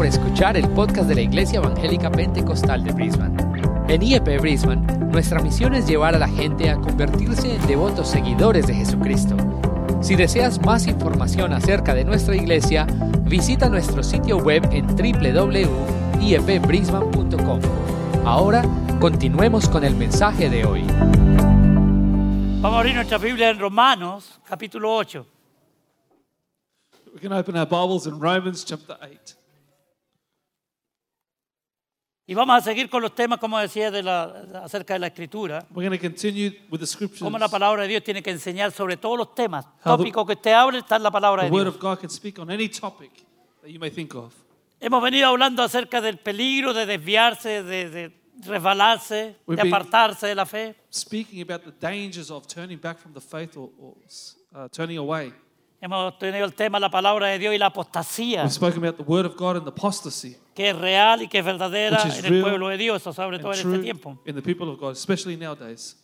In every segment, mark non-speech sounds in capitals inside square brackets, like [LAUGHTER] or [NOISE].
por escuchar el podcast de la Iglesia Evangélica Pentecostal de Brisbane. En IEP Brisbane, nuestra misión es llevar a la gente a convertirse en devotos seguidores de Jesucristo. Si deseas más información acerca de nuestra iglesia, visita nuestro sitio web en www.iepbrisbane.com. Ahora, continuemos con el mensaje de hoy. Vamos a abrir nuestra Biblia en Romanos, capítulo 8. We can open our Bibles in Romans chapter 8. Y vamos a seguir con los temas, como decía, de la- acerca de la escritura. We're going to continue with the scriptures. Cómo la palabra de Dios tiene que enseñar sobre todos los temas. How the- Tópico que usted hable está en la palabra The de Word Dios. of God can speak on any topic that you may think of. Hemos venido hablando acerca del peligro de desviarse, de, de resbalarse, We've de been- apartarse de la fe. Speaking about the dangers of turning back from the faith or, or uh, turning away. Hemos tenido el tema la palabra de Dios y la apostasía, We've spoken about the Word of God and the apostasy. que es real y que es verdadera en el pueblo de Dios, sobre todo en este tiempo. in the people of God, especially nowadays.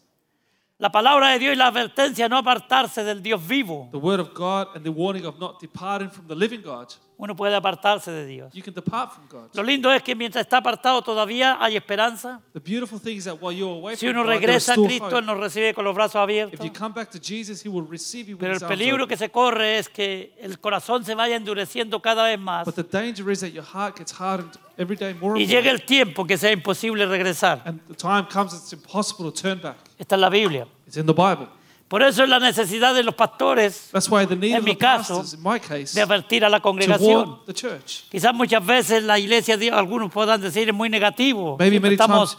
La palabra de Dios y la advertencia no apartarse del Dios vivo. The Word of God and the warning of not departing from the living God. Uno puede apartarse de Dios. You can depart from God. Lo lindo es que mientras está apartado todavía hay esperanza. The beautiful thing is that while you're away Si from uno God, regresa a Cristo, hope. Él nos recibe con los brazos If abiertos. you come back to Jesus, He will receive you with Pero el peligro que se corre es que el corazón se vaya endureciendo cada vez más But the danger is that your heart gets hardened every day more y llega el tiempo que sea imposible regresar. And the time comes it's impossible to turn back. Esta es la Biblia. It's in the Bible. Por eso es la necesidad de los pastores That's why the need En of mi the caso, pastors, in my case, de advertir a la to congregación. warn the church. Quizás muchas veces la iglesia, algunos puedan decir, es muy negativo. Maybe many Estamos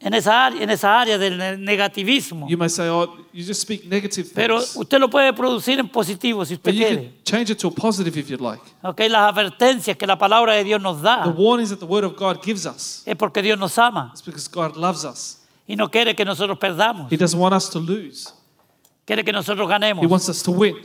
en esa, área, en esa área del ne- negativismo. You may say, oh, you just speak negative Pero things. usted lo puede producir en positivo si usted But you quiere. can change it to a positive if you'd like. Ok, las advertencias que la palabra de Dios nos The da warnings that the Word of God gives us es porque Dios nos ama is because God loves us. y no quiere que nosotros perdamos, He doesn't want us to lose. Quiere que nosotros He ganemos. wants us to win.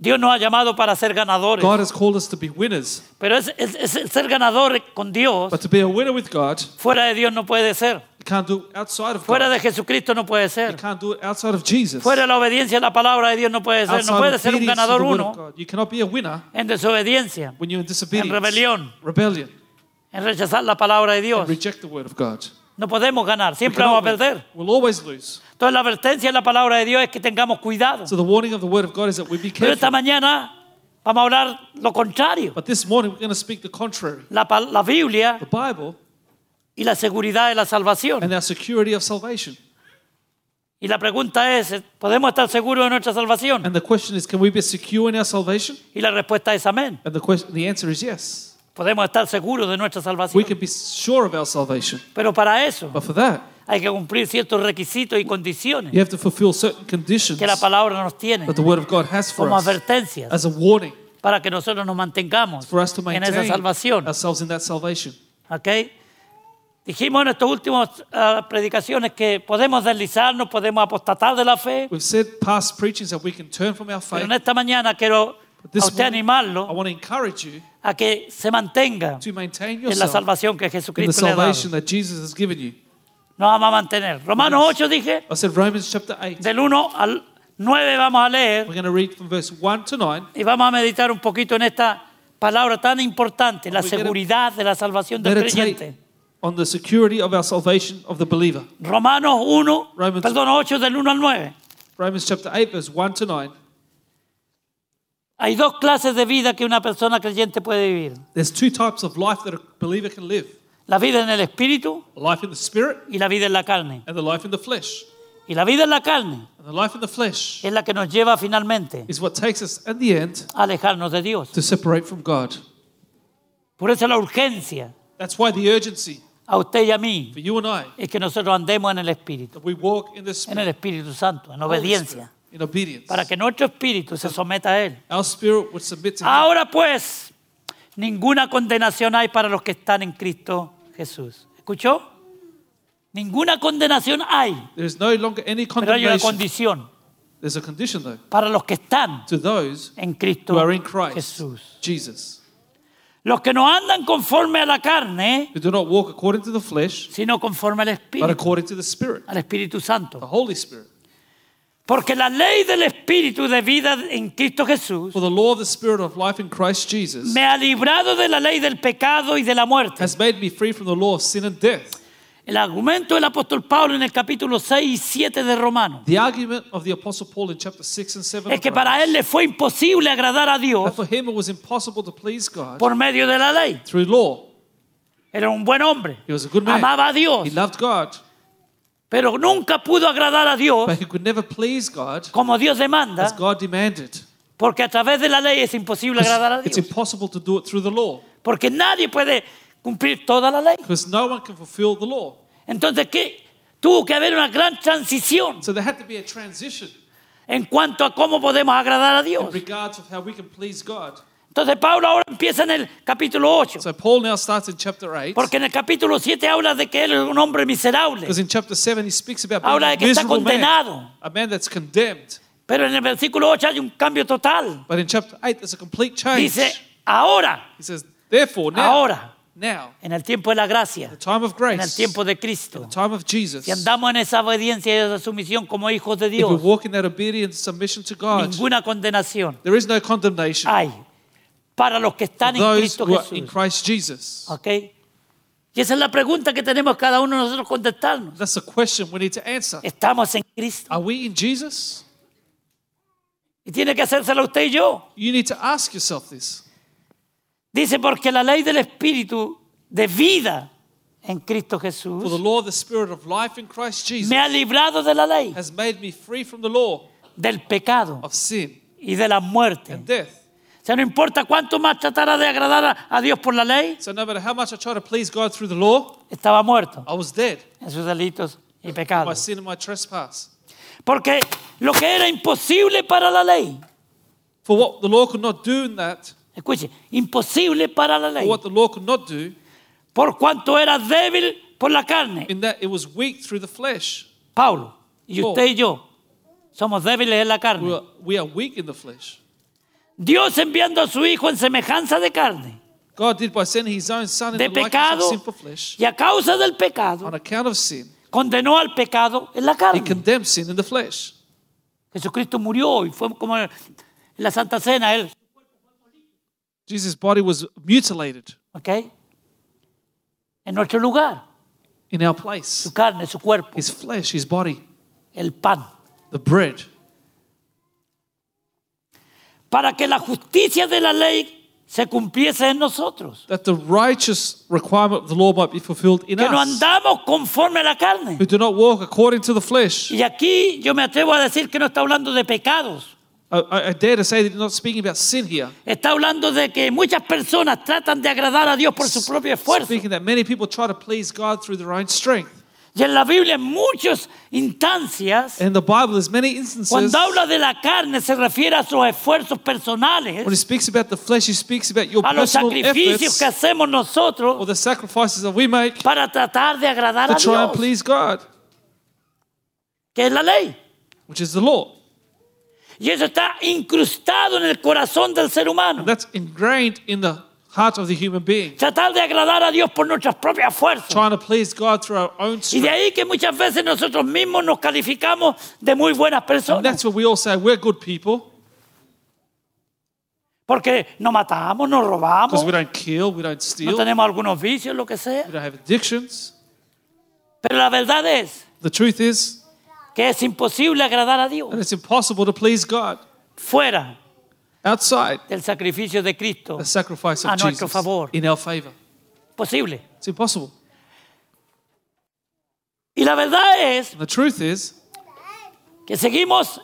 Dios nos ha llamado para ser ganadores, God has called us to be winners. pero es, es- es el ser ganador con Dios, But to be a winner with God, fuera de Dios no puede ser, you can't do it outside of fuera God. de Jesucristo no puede You ser, can't do it outside of Jesus. fuera de la obediencia a la palabra de Dios no puede ser, Outside no puede ser un ganador uno. You cannot be a winner en desobediencia, when you're in disobedience, En rebelión. rebellion, en rechazar la palabra de Dios. and reject the word of God. No podemos ganar, siempre vamos a win. perder. We'll always lose. Entonces la advertencia de la palabra de Dios es que tengamos cuidado. So the warning of the word of God is that we be Pero esta careful. mañana vamos a hablar lo contrario. But this morning we're going to speak the contrary. La, Biblia The Bible y la seguridad de la salvación. and our security of salvation. Y la pregunta es, ¿podemos estar seguros de nuestra salvación? And the question is, can we be secure in our salvation? Y la respuesta es amén. And the question, the answer is yes. Podemos estar seguros de nuestra We salvación. can be sure of our salvation. Pero para eso But for that, hay que cumplir ciertos requisitos y condiciones you have to fulfill certain conditions que la palabra nos tiene that the word of God has for como us advertencias as a warning para que nosotros nos mantengamos for us to en esa maintain salvación. ourselves in that salvation. ¿Ok? Dijimos en estas últimas ah, predicaciones que podemos deslizarnos, podemos apostatar de la fe, We've said past preachings that we can turn from our pero faith. en esta mañana quiero a usted morning, I animarlo want to encourage you a que se mantenga to maintain en la yourself salvación que in the Jesucristo le ha dado. salvation that Jesus has given you. Nos vamos a mantener. Romanos 8 dije, I said Romans chapter 8. del 1 al 9 vamos a leer We're going to read from verse 1 to 9. y vamos a meditar un poquito en esta palabra tan importante, la seguridad de la salvación del creyente. on the security of our salvation of the believer. Romanos 1, Romans- perdón, 8 del 1 al 9. Romans chapter 8, verse 1 to 9. Hay dos clases de vida que una persona creyente puede vivir. There's two types of life that a believer can live La vida en el espíritu life in the spirit y la vida en la carne. and the life in the flesh. Y la vida en la carne And the life in the flesh es la que nos lleva finalmente is what takes us, the end, a alejarnos de Dios. to separate from God. Por eso la urgencia That's why the urgency a usted y a mí for you and I es que nosotros andemos en el espíritu, that we walk in the en spirit, el Espíritu Santo, en Holy obediencia, Spirit, in obedience. para que nuestro espíritu se someta a Él. Our spirit would submit to Him. Ahora pues, ninguna condenación hay para los que están en Cristo Jesús. ¿Escuchó? Ninguna condenación hay, There is no longer any pero hay una condemnation. condición There's a condition, though, para los que están to those en who Cristo are in Christ, Jesús. Jesus, Los que no andan conforme a la carne, who do not walk according to the flesh, sino conforme al but Espíritu, according to the Spirit, al Espíritu the Santo. Holy Spirit. Porque la ley del Espíritu de vida en Cristo Jesús For the law of the Spirit of life in Christ Jesus me ha librado de la ley del pecado y de la muerte. has made me free from the law of sin and death. El argumento del apóstol Pablo en el capítulo 6 y 7 de Romanos The argument of the Apostle Paul in chapter 6 and 7 es of que para él Romans, le fue imposible agradar a that Dios for him it was impossible to please God por medio de la ley. through law. Era un buen hombre. He was a good man. Amaba a Dios, He loved God, pero nunca pudo agradar a Dios but he could never please God como Dios as demanda, God demanded. porque a través de la ley es imposible agradar a It's Dios. impossible to do it through the law Porque nadie puede cumplir toda la ley. because no one can fulfill the law. Entonces, ¿qué? Tuvo que haber una gran transición So there had to be a transition en cuanto a cómo podemos agradar a in Dios. regards of how we can please God. Entonces, Pablo ahora empieza en el capítulo 8, So Paul now starts in chapter 8 porque en el capítulo 7 habla de que él es un hombre miserable, because in chapter 7 he speaks about being habla a de que está miserable man, condenado. a man that's condemned. Pero en el versículo 8 hay un cambio total. But in chapter 8 there's a complete change. Dice, ahora, He says, therefore now, ahora, now, en el tiempo de la gracia, the time of en el grace, tiempo de Cristo, the time of Jesus, si andamos en esa obediencia y esa sumisión como hijos de if we Dios, walk in that obedience submission to God, ninguna condenación there is no condemnation. hay para los que están en Cristo Jesús. Christ Jesus. ¿Ok? Y esa es la pregunta que tenemos cada uno de nosotros contestarnos. That's the question we need to answer. ¿Estamos en Cristo? Are we in Jesus? Y tiene que hacérselo usted y yo. You need to ask yourself this. Dice, porque la ley del Espíritu de vida en Cristo For the Jesús law the Spirit of life in Christ Jesus me ha librado de la ley, has made me free from the law del pecado of sin y de la muerte. and death. Sea, no importa cuánto más tratara de agradar a, a Dios por la ley, So no matter how much I try to please God through the law, estaba muerto I was dead en sus delitos y pecados. sin and my trespass. Porque lo que era imposible para la ley, For what the law could not do in that, escuche, imposible para la or ley, what the law could not do, por cuanto era débil por la carne. in that it was weak through the flesh. Pablo, y usted y yo somos débiles en la We carne. are, we are weak in the flesh. Dios enviando a su Hijo en semejanza de carne, God did by sending his own son in de the likeness of pecado, sinful flesh y a causa del pecado, on account of sin. condenó al pecado en la He carne. condemned sin in the flesh. Jesucristo murió y fue como en la Santa Cena, Él, Jesus' body was mutilated ¿ok? En nuestro lugar, in our place. su carne, su cuerpo, His flesh, his body, el pan. the bread. Para que la justicia de la ley se cumpliese en nosotros. That the righteous requirement of the law might be fulfilled in Que no us. andamos conforme a la carne. Who do not walk according to the flesh. Y aquí yo me atrevo a decir que no está hablando de pecados. I, I- I dare to say that he's not speaking about sin here. Está hablando de que muchas personas tratan de agradar a Dios por su propio esfuerzo. Speaking that many people try to please God through their own strength. Y en la Biblia en muchas instancias, in the Bible, there's many instances cuando habla de la carne se refiere a sus esfuerzos when personales, he speaks about the flesh, he speaks about your a los personal sacrificios efforts que hacemos or nosotros the sacrifices that we make para tratar de agradar a try and Dios, please God, que es la ley. which is the law. Y eso está incrustado en el corazón del ser humano. That's ingrained in the heart of the human being. Tratar de agradar a Dios por nuestras propias fuerzas. Trying to please God through our own Y de strength. ahí que muchas veces nosotros mismos nos calificamos de muy buenas And personas. that's what we all say we're good people Porque no matamos, no robamos, because we don't kill, we don't no steal, we tenemos algunos vicios, lo que sea. don't have addictions. Pero la verdad es The truth is que es imposible agradar a Dios that it's impossible to please God fuera outside del sacrificio de Cristo. the sacrifice A of nuestro Jesus favor. in our favor. Posible. It's impossible. Y la verdad es And the truth is que seguimos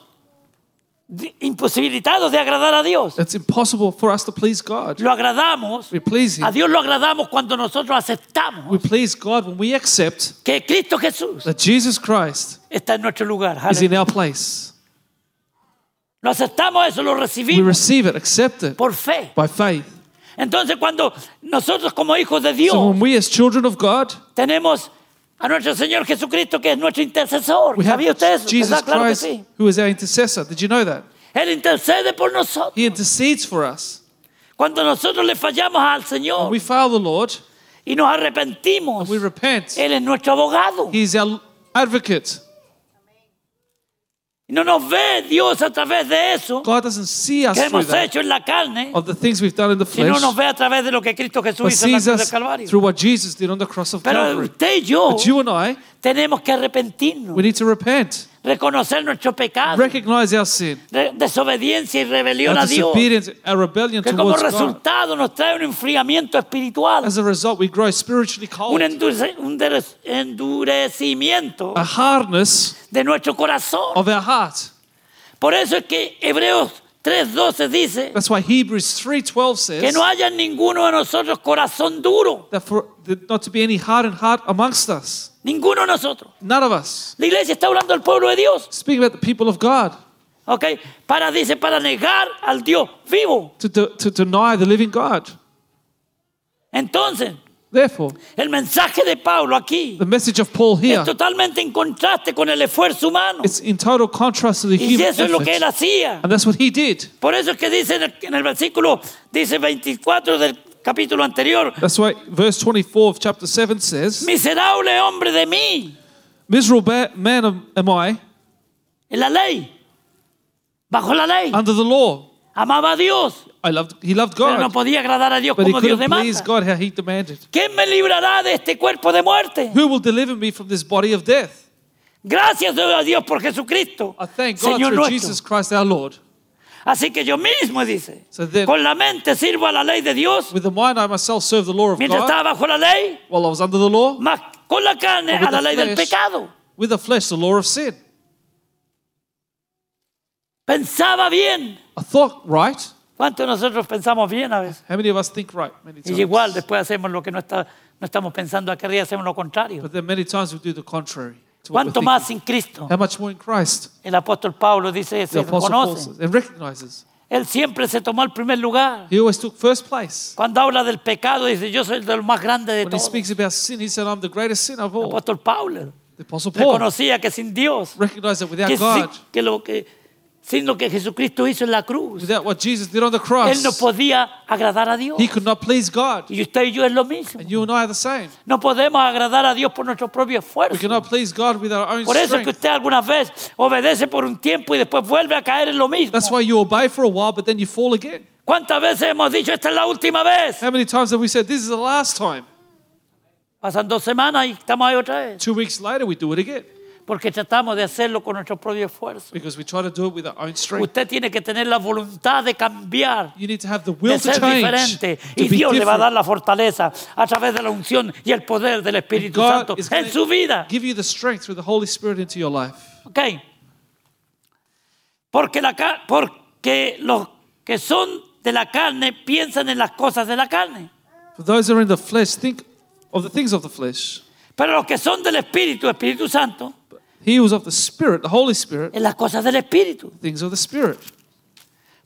di- imposibilitados de agradar a Dios. it's impossible for us to please God. Lo agradamos, We please a Him. Dios lo agradamos cuando nosotros aceptamos We please God when we accept que Cristo Jesús that Jesus Christ está en nuestro lugar. is in our place. Lo aceptamos eso, lo We receive it, accept it por fe. by faith. Entonces cuando nosotros como hijos de So Dios when we as children of God, tenemos a nuestro Señor Jesucristo que es nuestro intercesor. we have ¿Sabía usted eso? Jesus ¿Verdad? Claro que Christ sí. who is our intercessor. Did you know that? Él intercede por nosotros. He intercedes for us. Cuando nosotros le fallamos al Señor we fail the Lord, y nos arrepentimos, we repent. Él es nuestro abogado. He is our advocate. No nos ve Dios a través de eso God doesn't see us que through hemos that, hecho en la carne, of the things we've done in the sino flesh, nos ve a través de lo que Cristo Jesús but hizo en la sees cruz del us Calvario. through what Jesus did on the cross of Pero Calvary. usted y yo But you and I, tenemos que arrepentirnos, we need to repent, reconocer nuestro pecado, recognize our sin, de- desobediencia y rebelión a Dios, rebellion que como God. resultado nos trae un enfriamiento espiritual, As a result, we grow spiritually un, cold, un endurecimiento a hardness de nuestro corazón. of our heart. Por eso es que Hebreos 3.12 dice That's why Hebrews 3:12 que says no haya ninguno de nosotros corazón duro, that for that not to be any hardened heart amongst us, ninguno de nosotros. none of us. La iglesia está hablando del pueblo de Dios, Speaking about the people of God, ¿ok? Para, dice, para negar al Dios vivo. to, de- to deny the living God. Entonces, Therefore, el mensaje de Pablo aquí the message of Paul here es totalmente en contraste con el esfuerzo humano. it's in total contrast to the Y human eso es lo que él effort, hacía. and that's what he did. Por eso es que dice en el, en el versículo, dice 24 del capítulo anterior, That's why verse 24 of chapter 7 says, miserable hombre de mí, Miserable man am- I en la ley, bajo la ley, under the law. amaba a Dios, I loved, he loved pero no God, podía agradar a Dios but he como Dios couldn't please demanda. God how he demanded. ¿Quién me librará de este cuerpo de muerte? Who will deliver me from this body of death? Gracias a Dios por Jesucristo, I thank God Señor through nuestro. Jesus Christ our Lord. Así que yo mismo, dice, So then, con la mente sirvo a la ley de Dios, with the mind I myself serve the law of mientras God estaba bajo la ley, while I was under the law, más con la carne With a la the ley del flesh. pecado. with the flesh, the law of sin. Pensaba bien. I thought right. ¿Cuántos de nosotros pensamos bien a veces? How many of us think right? Many Y times. igual después hacemos lo que no, está, no estamos pensando acá arriba, hacemos lo contrario. But then many times we do the contrary. ¿Cuánto más sin Cristo? How much more in Christ? El apóstol Pablo dice, The se Apostle Paul reconoce. says, and recognizes. Él siempre se tomó el primer lugar. He always took first place. Cuando habla del pecado, dice, yo soy el más grande de When he todos. speaks about sin, he said, I'm the greatest sin of El all. apóstol Pablo The Apostle Paul reconocía que sin Dios, recognized that without que, sin, God, que lo que, sin lo que Jesucristo hizo en la cruz, without what Jesus did on the Él no cross, podía agradar a Dios. he could not please God. Y usted y yo es lo mismo. And you and I are the same. No podemos agradar a Dios por nuestro propio We esfuerzo. cannot please God with our own Por eso es que strength. usted algunas veces obedece por un tiempo y después vuelve a caer en lo mismo. That's why you obey for a while, but then you fall again. ¿Cuántas veces hemos dicho esta es la última vez? How many times have we said, This is the last time? Pasan dos semanas y estamos ahí otra vez. Two weeks later, we do it again Porque tratamos de hacerlo con nuestro propio esfuerzo. because we try to do it with our own strength. Usted tiene que tener la voluntad de cambiar, You need to have the will de to ser change, diferente. to Y Dios le va a dar different. la fortaleza a través de la unción y el poder del Espíritu Santo en su vida. to give you the strength through the Holy Spirit into your life. ¿Ok? Porque, la, porque los que son de la carne piensan en las cosas de la carne. For those who are in the flesh, think of the things of the flesh. Pero los que son del Espíritu, Espíritu Santo, He was of the Spirit, the Holy Spirit, en las cosas del Espíritu. things of the Spirit.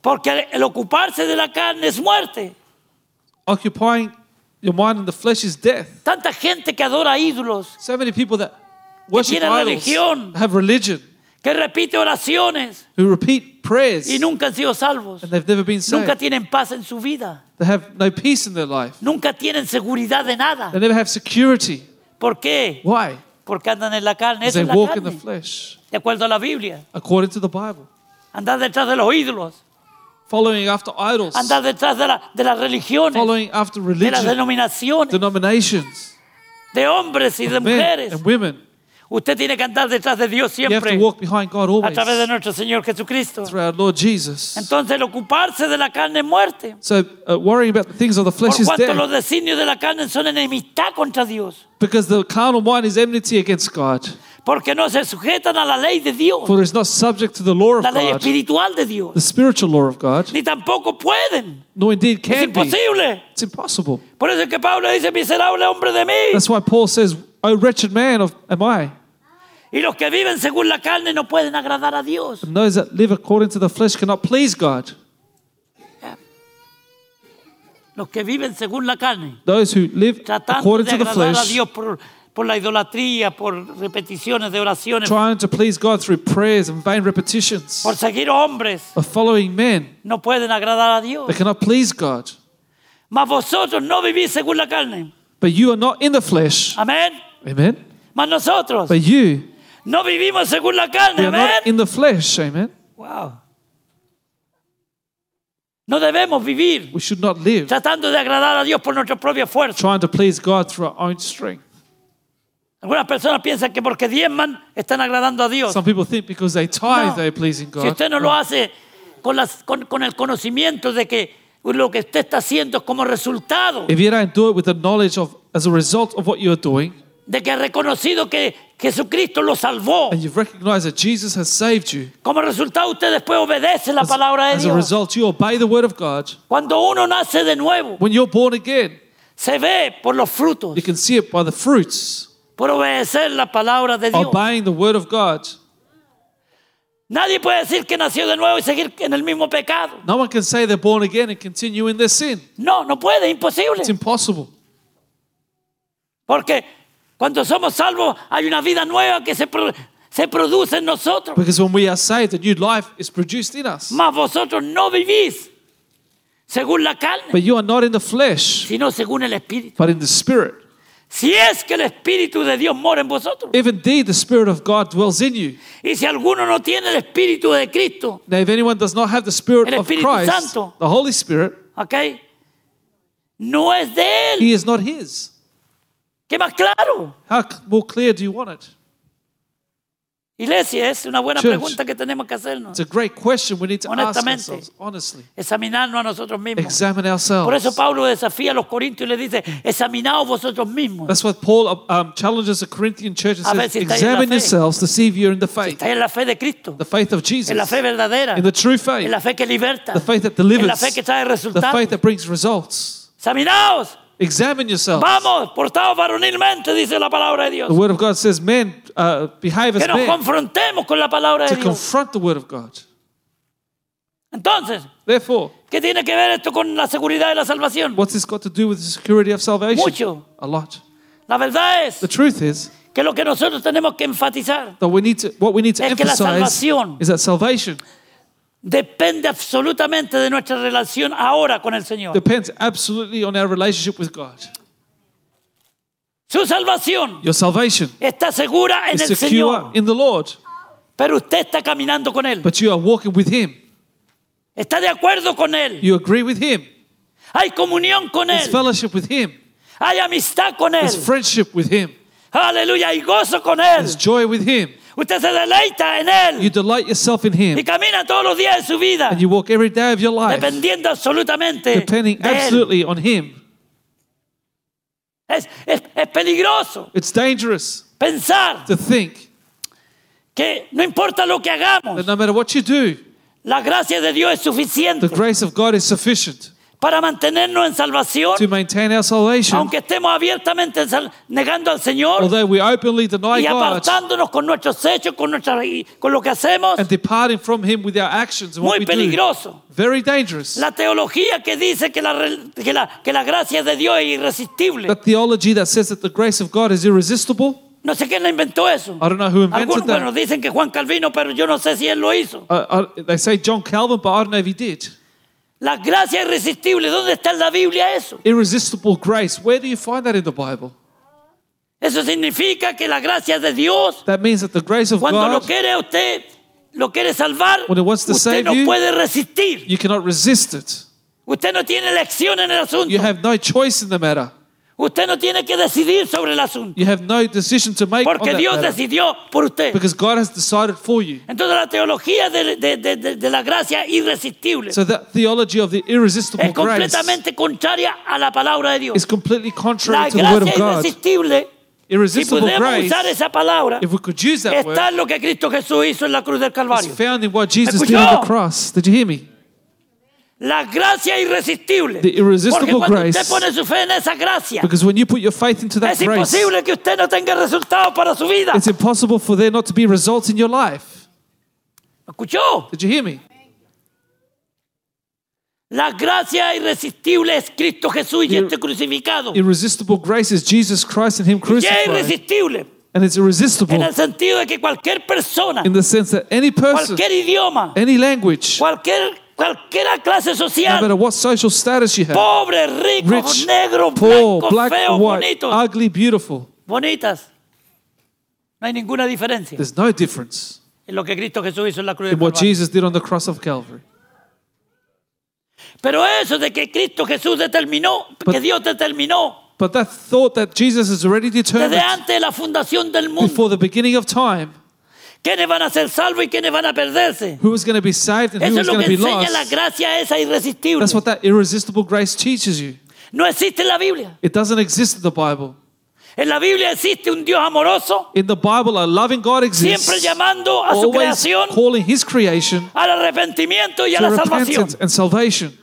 Porque el ocuparse de la carne es muerte. Occupying your mind in the flesh is death. Tanta gente que adora ídolos, So many people that worship tienen idols religión. have religion, que repite oraciones who repeat prayers, y nunca han sido salvos. and they've never been Nunca saved. tienen paz en su vida. They have no peace in their life. Nunca tienen seguridad de nada. They never have security. ¿Por qué? Why? Porque andan en la carne. Eso they es la walk in the carne. flesh, De acuerdo a la Biblia. according to the Bible, Andar detrás de los ídolos. following after idols, Andar detrás de, la- de las religiones. following after De las religion, denominaciones. denominations, De hombres y de mujeres. and women. Usted tiene que andar detrás de Dios You have siempre. to walk behind God A always través de nuestro Señor Jesucristo. through our Lord Jesus. Entonces el ocuparse de la carne es muerte. So, uh, worrying about the things of the Por flesh is cuanto los death designios de la carne son enemistad contra Dios. because the carnal mind is enmity against God, Porque no se sujetan a la ley de Dios. for it is not subject to the law of La ley God, espiritual de Dios. the spiritual law of God, Ni tampoco pueden. nor indeed Es can be. imposible. It's impossible. Por eso es que Pablo dice, miserable hombre de mí. That's why Paul says, "O wretched man of am I." Y los que viven según la carne no pueden agradar a Dios. And those that live according to the flesh cannot please God. Los que viven según la carne. Those who live Tratando according de to the agradar a flesh, Dios por, por la idolatría, por repeticiones de oraciones, trying to please God through prayers and vain repetitions, por seguir hombres, of following men, no pueden agradar a Dios. they cannot please God. Mas vosotros no vivís según la carne. But you are not in the flesh. Amén. Amen. Mas nosotros But you No vivimos según la We carne, are amén. not in the flesh. Amen. Wow. No debemos vivir We should not live tratando de agradar a Dios por nuestra propia fuerza. trying to please God through our own strength. Algunas personas piensan que porque diezman están agradando a Dios. Some people think because they tithe, No. they're pleasing Si God. usted no lo hace con, las- con- con el conocimiento de que lo que usted está haciendo es como resultado If you don't do it with the knowledge of, as a result of what you're doing, de que ha reconocido que Jesucristo lo salvó, and you've recognized that Jesus has saved you, como resultado usted después obedece la palabra de as a Dios. result, you obey the word of God. Cuando uno nace de nuevo, When you're born again, se ve por los frutos, you can see it by the fruits, por obedecer la palabra de Dios. obeying the word of God. Nadie puede decir que nació de nuevo y seguir en el mismo pecado. No one can say they're born again and continue in their sin. No, no puede, imposible. It's impossible. Porque cuando somos salvos hay una vida nueva que se, pro- se produce en nosotros. Because when we are saved, a new life is produced in us. Mas vosotros no vivís según la carne, But you are not in the flesh, sino según el Espíritu. but in the spirit. Si es que el Espíritu de Dios mora en vosotros. If indeed the spirit of God dwells in you. Y si alguno no tiene el Espíritu de Cristo, Now, if anyone does not have the spirit El of Espíritu Christ, Santo. the Holy Spirit, ¿ok? No es de Él. he is not his. ¿Qué más claro? How more clear do you want it? Iglesia, es una buena Church. pregunta que tenemos que hacernos. It's a great question we need to ask Honestamente. ourselves, honestly. Examinarnos a nosotros mismos. Examine ourselves. Por eso Pablo desafía a los corintios y les dice, examinaos vosotros mismos. That's what Paul um, challenges the Corinthian church and A ver says, si estáis en la examine fe. yourselves to see if you're in the faith, Estáis en la fe de Cristo, the faith of Jesus, en la fe verdadera, in the true en faith, la fe que liberta, the faith that en delivers, la fe que trae the resultados. faith that brings results. Examinaos, Examine yourselves. vamos, portaos varonilmente, dice la palabra de Dios. The word of God says, men uh, behave as Que nos men confrontemos con la palabra de to Dios. confront the word of God. Entonces, Therefore, ¿qué tiene que ver esto con la seguridad de la salvación? what's this got to do with the security of salvation? Mucho. A lot. La verdad es The truth is que lo que nosotros tenemos que enfatizar that we need to, what we need to Es que la emphasize salvación- is that salvation depende absolutamente de nuestra relación ahora con el Señor. depends absolutely on our relationship with God. Su salvación Your salvation está segura en is el secure Señor, in the Lord, pero usted está caminando con Él. but you are walking with Him. Está de acuerdo con Él. You agree with Him. Hay comunión con There's Él. fellowship with Him. Hay amistad con Él. There's friendship with Him. Aleluya. Hay gozo con Él. There's joy with Him. Usted se deleita en Él. You delight yourself in Y Him. camina todos los días de su vida. And you walk every day of your life Dependiendo absolutamente depending de Él. absolutely on Him. Es, es- es peligroso It's dangerous pensar to think que no importa lo que hagamos, that no matter what you do, la gracia de Dios es suficiente the grace of God is sufficient para mantenernos en salvación, to maintain our salvation. aunque estemos abiertamente negando al Señor Although we openly deny y God apartándonos con nuestros hechos, con, nuestra, con lo que hacemos. and departing from Him with our actions and what Muy we do, peligroso. very dangerous. La teología que dice que la, que la, que la gracia de Dios es irresistible. That theology that says that the grace of God is irresistible, No sé quién la inventó eso. I don't know who invented Algunos that. bueno, dicen que Juan Calvino, pero yo no sé si él lo hizo. Uh, uh, they say John Calvin, but I don't know if he did. La gracia irresistible, ¿dónde está en la Biblia eso? Irresistible grace. Where do you find that in the Bible? Eso significa que la gracia de Dios, That means that the grace of cuando lo God, quiere usted, lo quiere salvar, When it wants to usted save no you, puede resistir. you cannot resist it. Usted no tiene elección en el asunto. You have no choice in the matter. Usted no tiene que decidir sobre el asunto. You have no decision to make on Porque that Dios matter. decidió por usted. Because God has decided for you. Entonces la teología de, de- de- de- de la gracia irresistible So that theology of the irresistible es grace completamente contraria a la palabra de Dios. is completely La contrary to the word gracia of God. irresistible, si Irresistible podemos grace, usar esa palabra, if we could use that word, está en lo que Cristo Jesús hizo en la cruz del is Calvario. found in what Jesus ¿Me did on the escuchó? cross. Did you hear me? La gracia irresistible. The irresistible Porque cuando grace. usted pone su fe en esa gracia, Because when you put your faith into that es grace, imposible que usted no tenga resultados para su vida. it's impossible for there not to be results in your life. ¿Me ¿Escuchó? Did you hear me? La gracia irresistible es Cristo Jesús y este crucificado. Irresistible grace is Jesus Christ and Him Y es crucified. irresistible And it's en irresistible el sentido de que cualquier persona, in the sense that any person, cualquier idioma, any language, cualquier, cualquier clase no social, matter what social status you have, pobre, rico, rich, negro, poor, blanco, black, feo, white, bonito, ugly, beautiful, bonitas. No hay ninguna diferencia There's no difference en lo que Cristo Jesús hizo en la cruz. in what. Jesus did on the cross of Calvary. Pero eso de que Cristo Jesús determinó, But- que Dios determinó But that thought that Jesus has already desde determined antes de la fundación del mundo, before the beginning of time quiénes van a ser salvos y quiénes van a perderse. who was going to be saved and who Eso was es lo going que to be enseña la lost. gracia esa irresistible. That's what that irresistible grace teaches you. No existe en la Biblia. It doesn't exist in the Bible. En la Biblia existe un Dios amoroso, In the Bible, a loving God exists, siempre llamando a su always creación calling His creation al arrepentimiento y a to la salvación. repentance and salvation.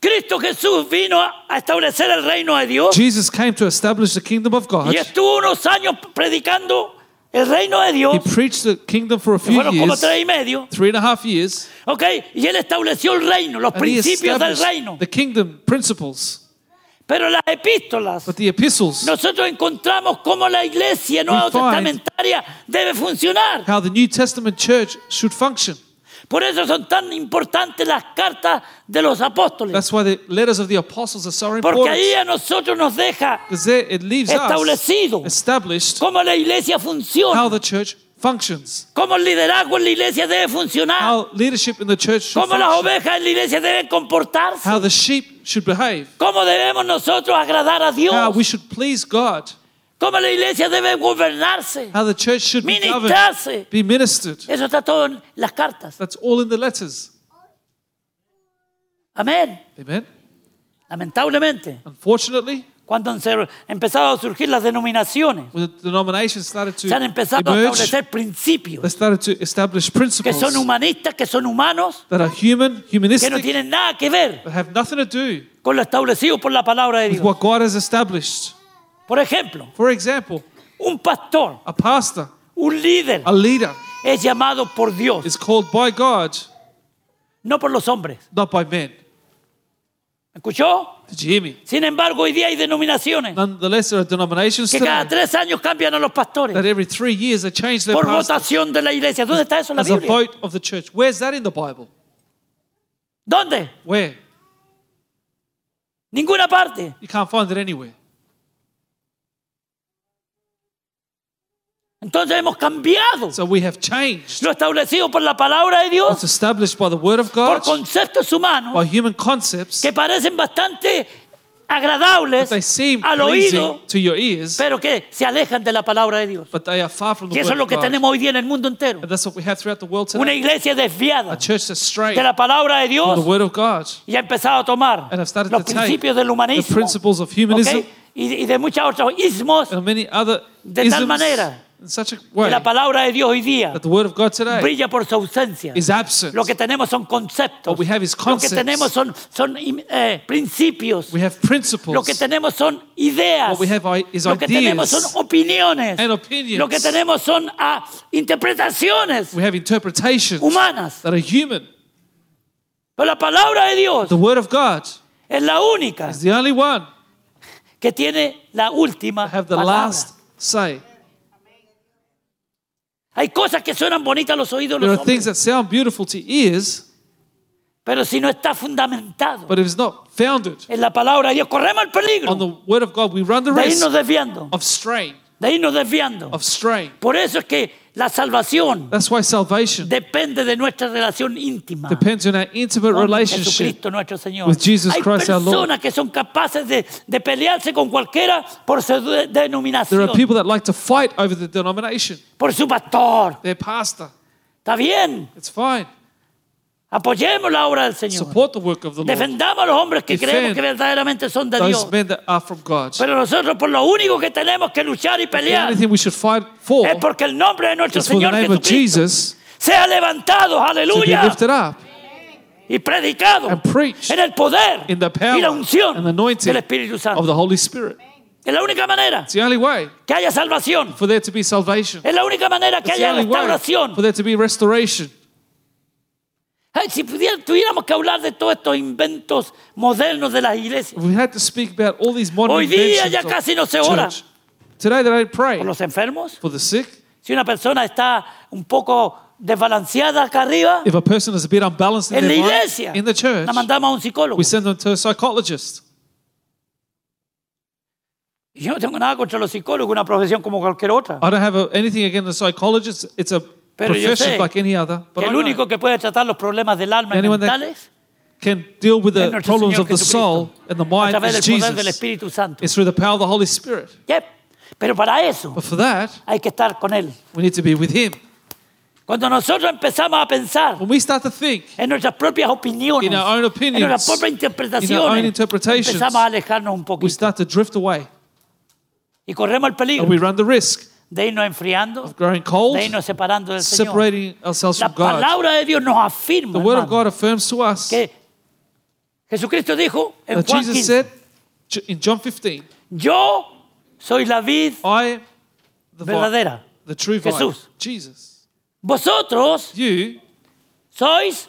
Cristo Jesús vino a a establecer el reino de Dios Jesus came to establish the kingdom of God. y estuvo unos años predicando el reino de He Dios. preached the kingdom for a few Fueron como years, tres y medio. three and a half years, ¿Ok? Y él estableció el reino, los and he principios del established reino. the kingdom principles. Pero las epístolas, But the epistles, nosotros encontramos cómo la iglesia nueva find- testamentaria debe funcionar. how the New Testament church should function. Por eso son tan importantes las cartas de los apóstoles. That's why the letters of the apostles are so Porque ahí important. a nosotros nos deja Because there it leaves us establecido established cómo la iglesia how funciona, the church functions, cómo el liderazgo en la iglesia debe funcionar, how leadership in the church should cómo las ovejas en la iglesia deben comportarse, how the sheep should behave, cómo debemos nosotros agradar a Dios, how we should please God, cómo la iglesia debe gobernarse, how the church should be governed, be ministered. Eso está todo en las cartas. That's all in the letters. Amén. Amen. Lamentablemente, Unfortunately, cuando se empezaron a surgir las denominaciones, when the denominations started to se han empezado a emerge, establecer principios que principles son humanistas, que son humanos, that are human, que no tienen nada que ver that have nothing to do con lo establecido por la palabra de Dios. Por ejemplo, For example, un pastor, a pastor, un líder, a leader es llamado por Dios, is called by God, no por los hombres. not by men. ¿Me ¿Escuchó? Did you hear me? Sin embargo, hoy día hay denominaciones Nonetheless, there are denominations que cada today tres años cambian a los pastores that every three years they change their por pastor votación de la iglesia. ¿Dónde está eso en la as a Biblia? vote of the church. Where's that in the Bible? ¿Dónde? Where? Ninguna parte. You can't find it anywhere. Entonces hemos cambiado So we have changed lo establecido por la palabra de Dios established by the Word of por God, conceptos humanos by human concepts. que parecen bastante agradables They seem al oído, to your ears, pero que se alejan de la palabra de Dios. but they are far from the Y eso es lo que tenemos hoy día en el mundo entero. And that's what we have throughout the world Una today. iglesia desviada A church that's straight de la palabra de Dios the Word of God y ha empezado a tomar and have started los to take principios del the humanismo principles of humanism y, y de muchos otros ismos and many other De tal manera in such a que way la palabra de Dios hoy día that the Word of God today brilla por su ausencia. is absent. Lo que tenemos son conceptos. What we have is Lo que concepts. tenemos son, son eh, principios. We have Lo que principles tenemos son ideas. What we have i- is Lo que tenemos ideas son opiniones. and opinions. Lo que tenemos son ah, interpretaciones We have interpretations humanas. that are human. Pero la palabra de Dios The Word of God es la única is the only one que tiene la última that have the palabra. last say. Hay cosas que suenan bonitas a los oídos de There los are things hombres, that sound beautiful to ears, pero si no está fundamentado but if it's not founded en la palabra de Dios, corremos el peligro on the Word of God, we run the de risk irnos desviando, of strain, de irnos desviando. of. Por eso es que la salvación That's why salvation depende de nuestra relación íntima depends on our intimate con relationship. Jesucristo nuestro Señor. with Jesus Hay Christ our Lord. personas que son capaces de, de pelearse con cualquiera por su de- There denominación, are people that like to fight over the denomination, por su pastor. their pastor. Está bien, It's fine. Apoyemos la obra del Señor. Support the work of the Lord. Defendamos a los hombres que Defend creemos que verdaderamente son de Dios. Pero nosotros por lo único que tenemos que luchar y pelear for es porque el nombre de nuestro Señor name of Jesucristo Jesus sea levantado, aleluya, lifted up y predicado and preached en el poder in the power y la unción and the anointing del Espíritu of Santo. the Holy Spirit. Es la única manera It's the only way que haya salvación. for there to be salvation. Es la única manera que It's haya restauración. Si pudiera- tuviéramos que hablar de todos estos inventos modernos de las iglesias, we had to speak about all these modern Hoy día ya casi no se ora. church. Today they don't pray por los enfermos, for the sick. si una persona está un poco desbalanceada acá arriba, If a person is a bit unbalanced in en la their mind, iglesia, in the church, la mandamos a un psicólogo. we send them to a psychologist. Yo no tengo nada contra los psicólogos, una profesión como cualquier otra. I don't have a, anything against a psychologist. It's a Pero yo sé like any other. But que el único que puede tratar los problemas del alma y mentales can deal with the problems of the soul and the a mind través is del poder del Jesus. Espíritu Santo. It's through the power of the Holy Spirit. Yep. Pero para eso But for that, hay que estar con Él. we need to be with Him. Cuando nosotros empezamos a pensar When we start to think en nuestras propias opiniones, In our own en opinions, nuestras propias in our own interpretaciones, interpretations, empezamos a alejarnos un we poquito start to drift away y corremos el peligro and we run the risk de irnos enfriando, of growing cold, de irnos separando del Señor. separating ourselves La from God. palabra de Dios nos afirma The Word of hermano, God affirms to us que Jesucristo dijo en that Juan Jesus 15, said in John 15, yo soy la vid I the, verdadera. the true vine. Jesús. Jesus. Vosotros You sois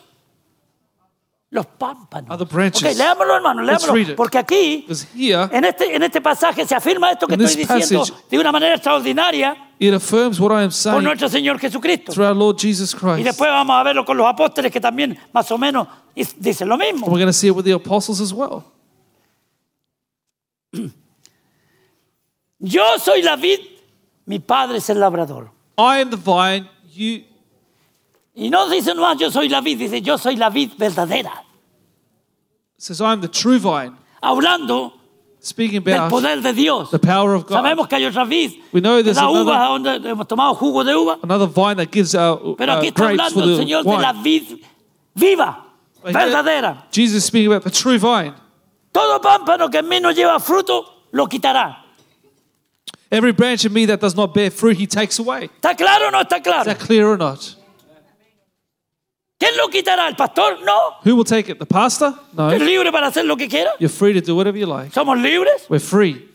los pámpanos. Are the branches. Ok, leámoslo, hermano, leámoslo. Porque aquí, here, en este, en este pasaje, se afirma esto que estoy diciendo passage- de una manera extraordinaria it affirms what I am por saying nuestro Señor Jesucristo. through our Lord Jesus Y Christ. después vamos a verlo con los apóstoles que también más o menos dicen lo And mismo. we're going to see it with the apostles as well. Yo soy la vid, mi padre es el labrador. I am the vine, you Y no dice nomás yo soy la vid, dice yo soy la vid verdadera. says I am the true vine, Hablando speaking del about poder de Dios. the power of God. Sabemos que hay otra vid. We know there's da another- donde hemos tomado jugo de uva. Another vine that gives out Pero uh, aquí está grapes for hablando el the Señor de la wine. vid viva, But here, verdadera. Jesus is speaking about the true vine. Todo pámpano que en mí no lleva fruto, lo quitará. Every branch in me that does not bear fruit, he takes away. ¿Está claro o no está Is claro? that clear or not? ¿Quién lo quitará? ¿El pastor? No. Who will take it? The pastor? ¿Es No. libre para hacer lo que quiera? You're free to do whatever you like. ¿Somos libres? We're free.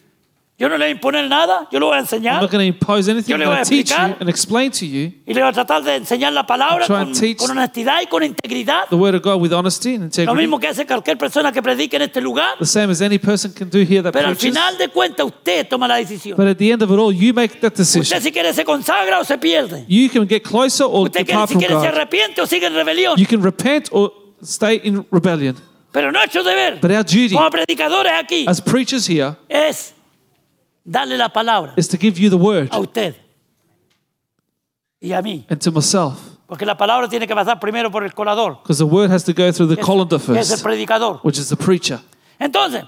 Yo no le voy a imponer nada, yo lo voy a I'm enseñar not going to impose anything. Yo I'm le going voy a to teach you explicar. and explain to you y le voy a tratar de enseñar la palabra Try con, and teach con honestidad y con integridad. the word of God with honesty and Lo integrity. mismo que hace cualquier persona que predique en este lugar. The same as any person can do here that Pero al preaches. final de cuentas usted toma la decisión. But at the end of it all, you make that decision. Usted si quiere se consagra o se pierde. You can get closer or Usted quiere, depart si from quiere se God. arrepiente o sigue en rebelión. You can repent or stay in rebellion. Pero nuestro deber But our duty como predicadores aquí as preachers here es darle la palabra is to give you the word a usted y a mí. and to myself. Porque la palabra tiene que pasar primero por el colador, Because the word has to go through the colander que es el first, predicador. which is the preacher. Entonces,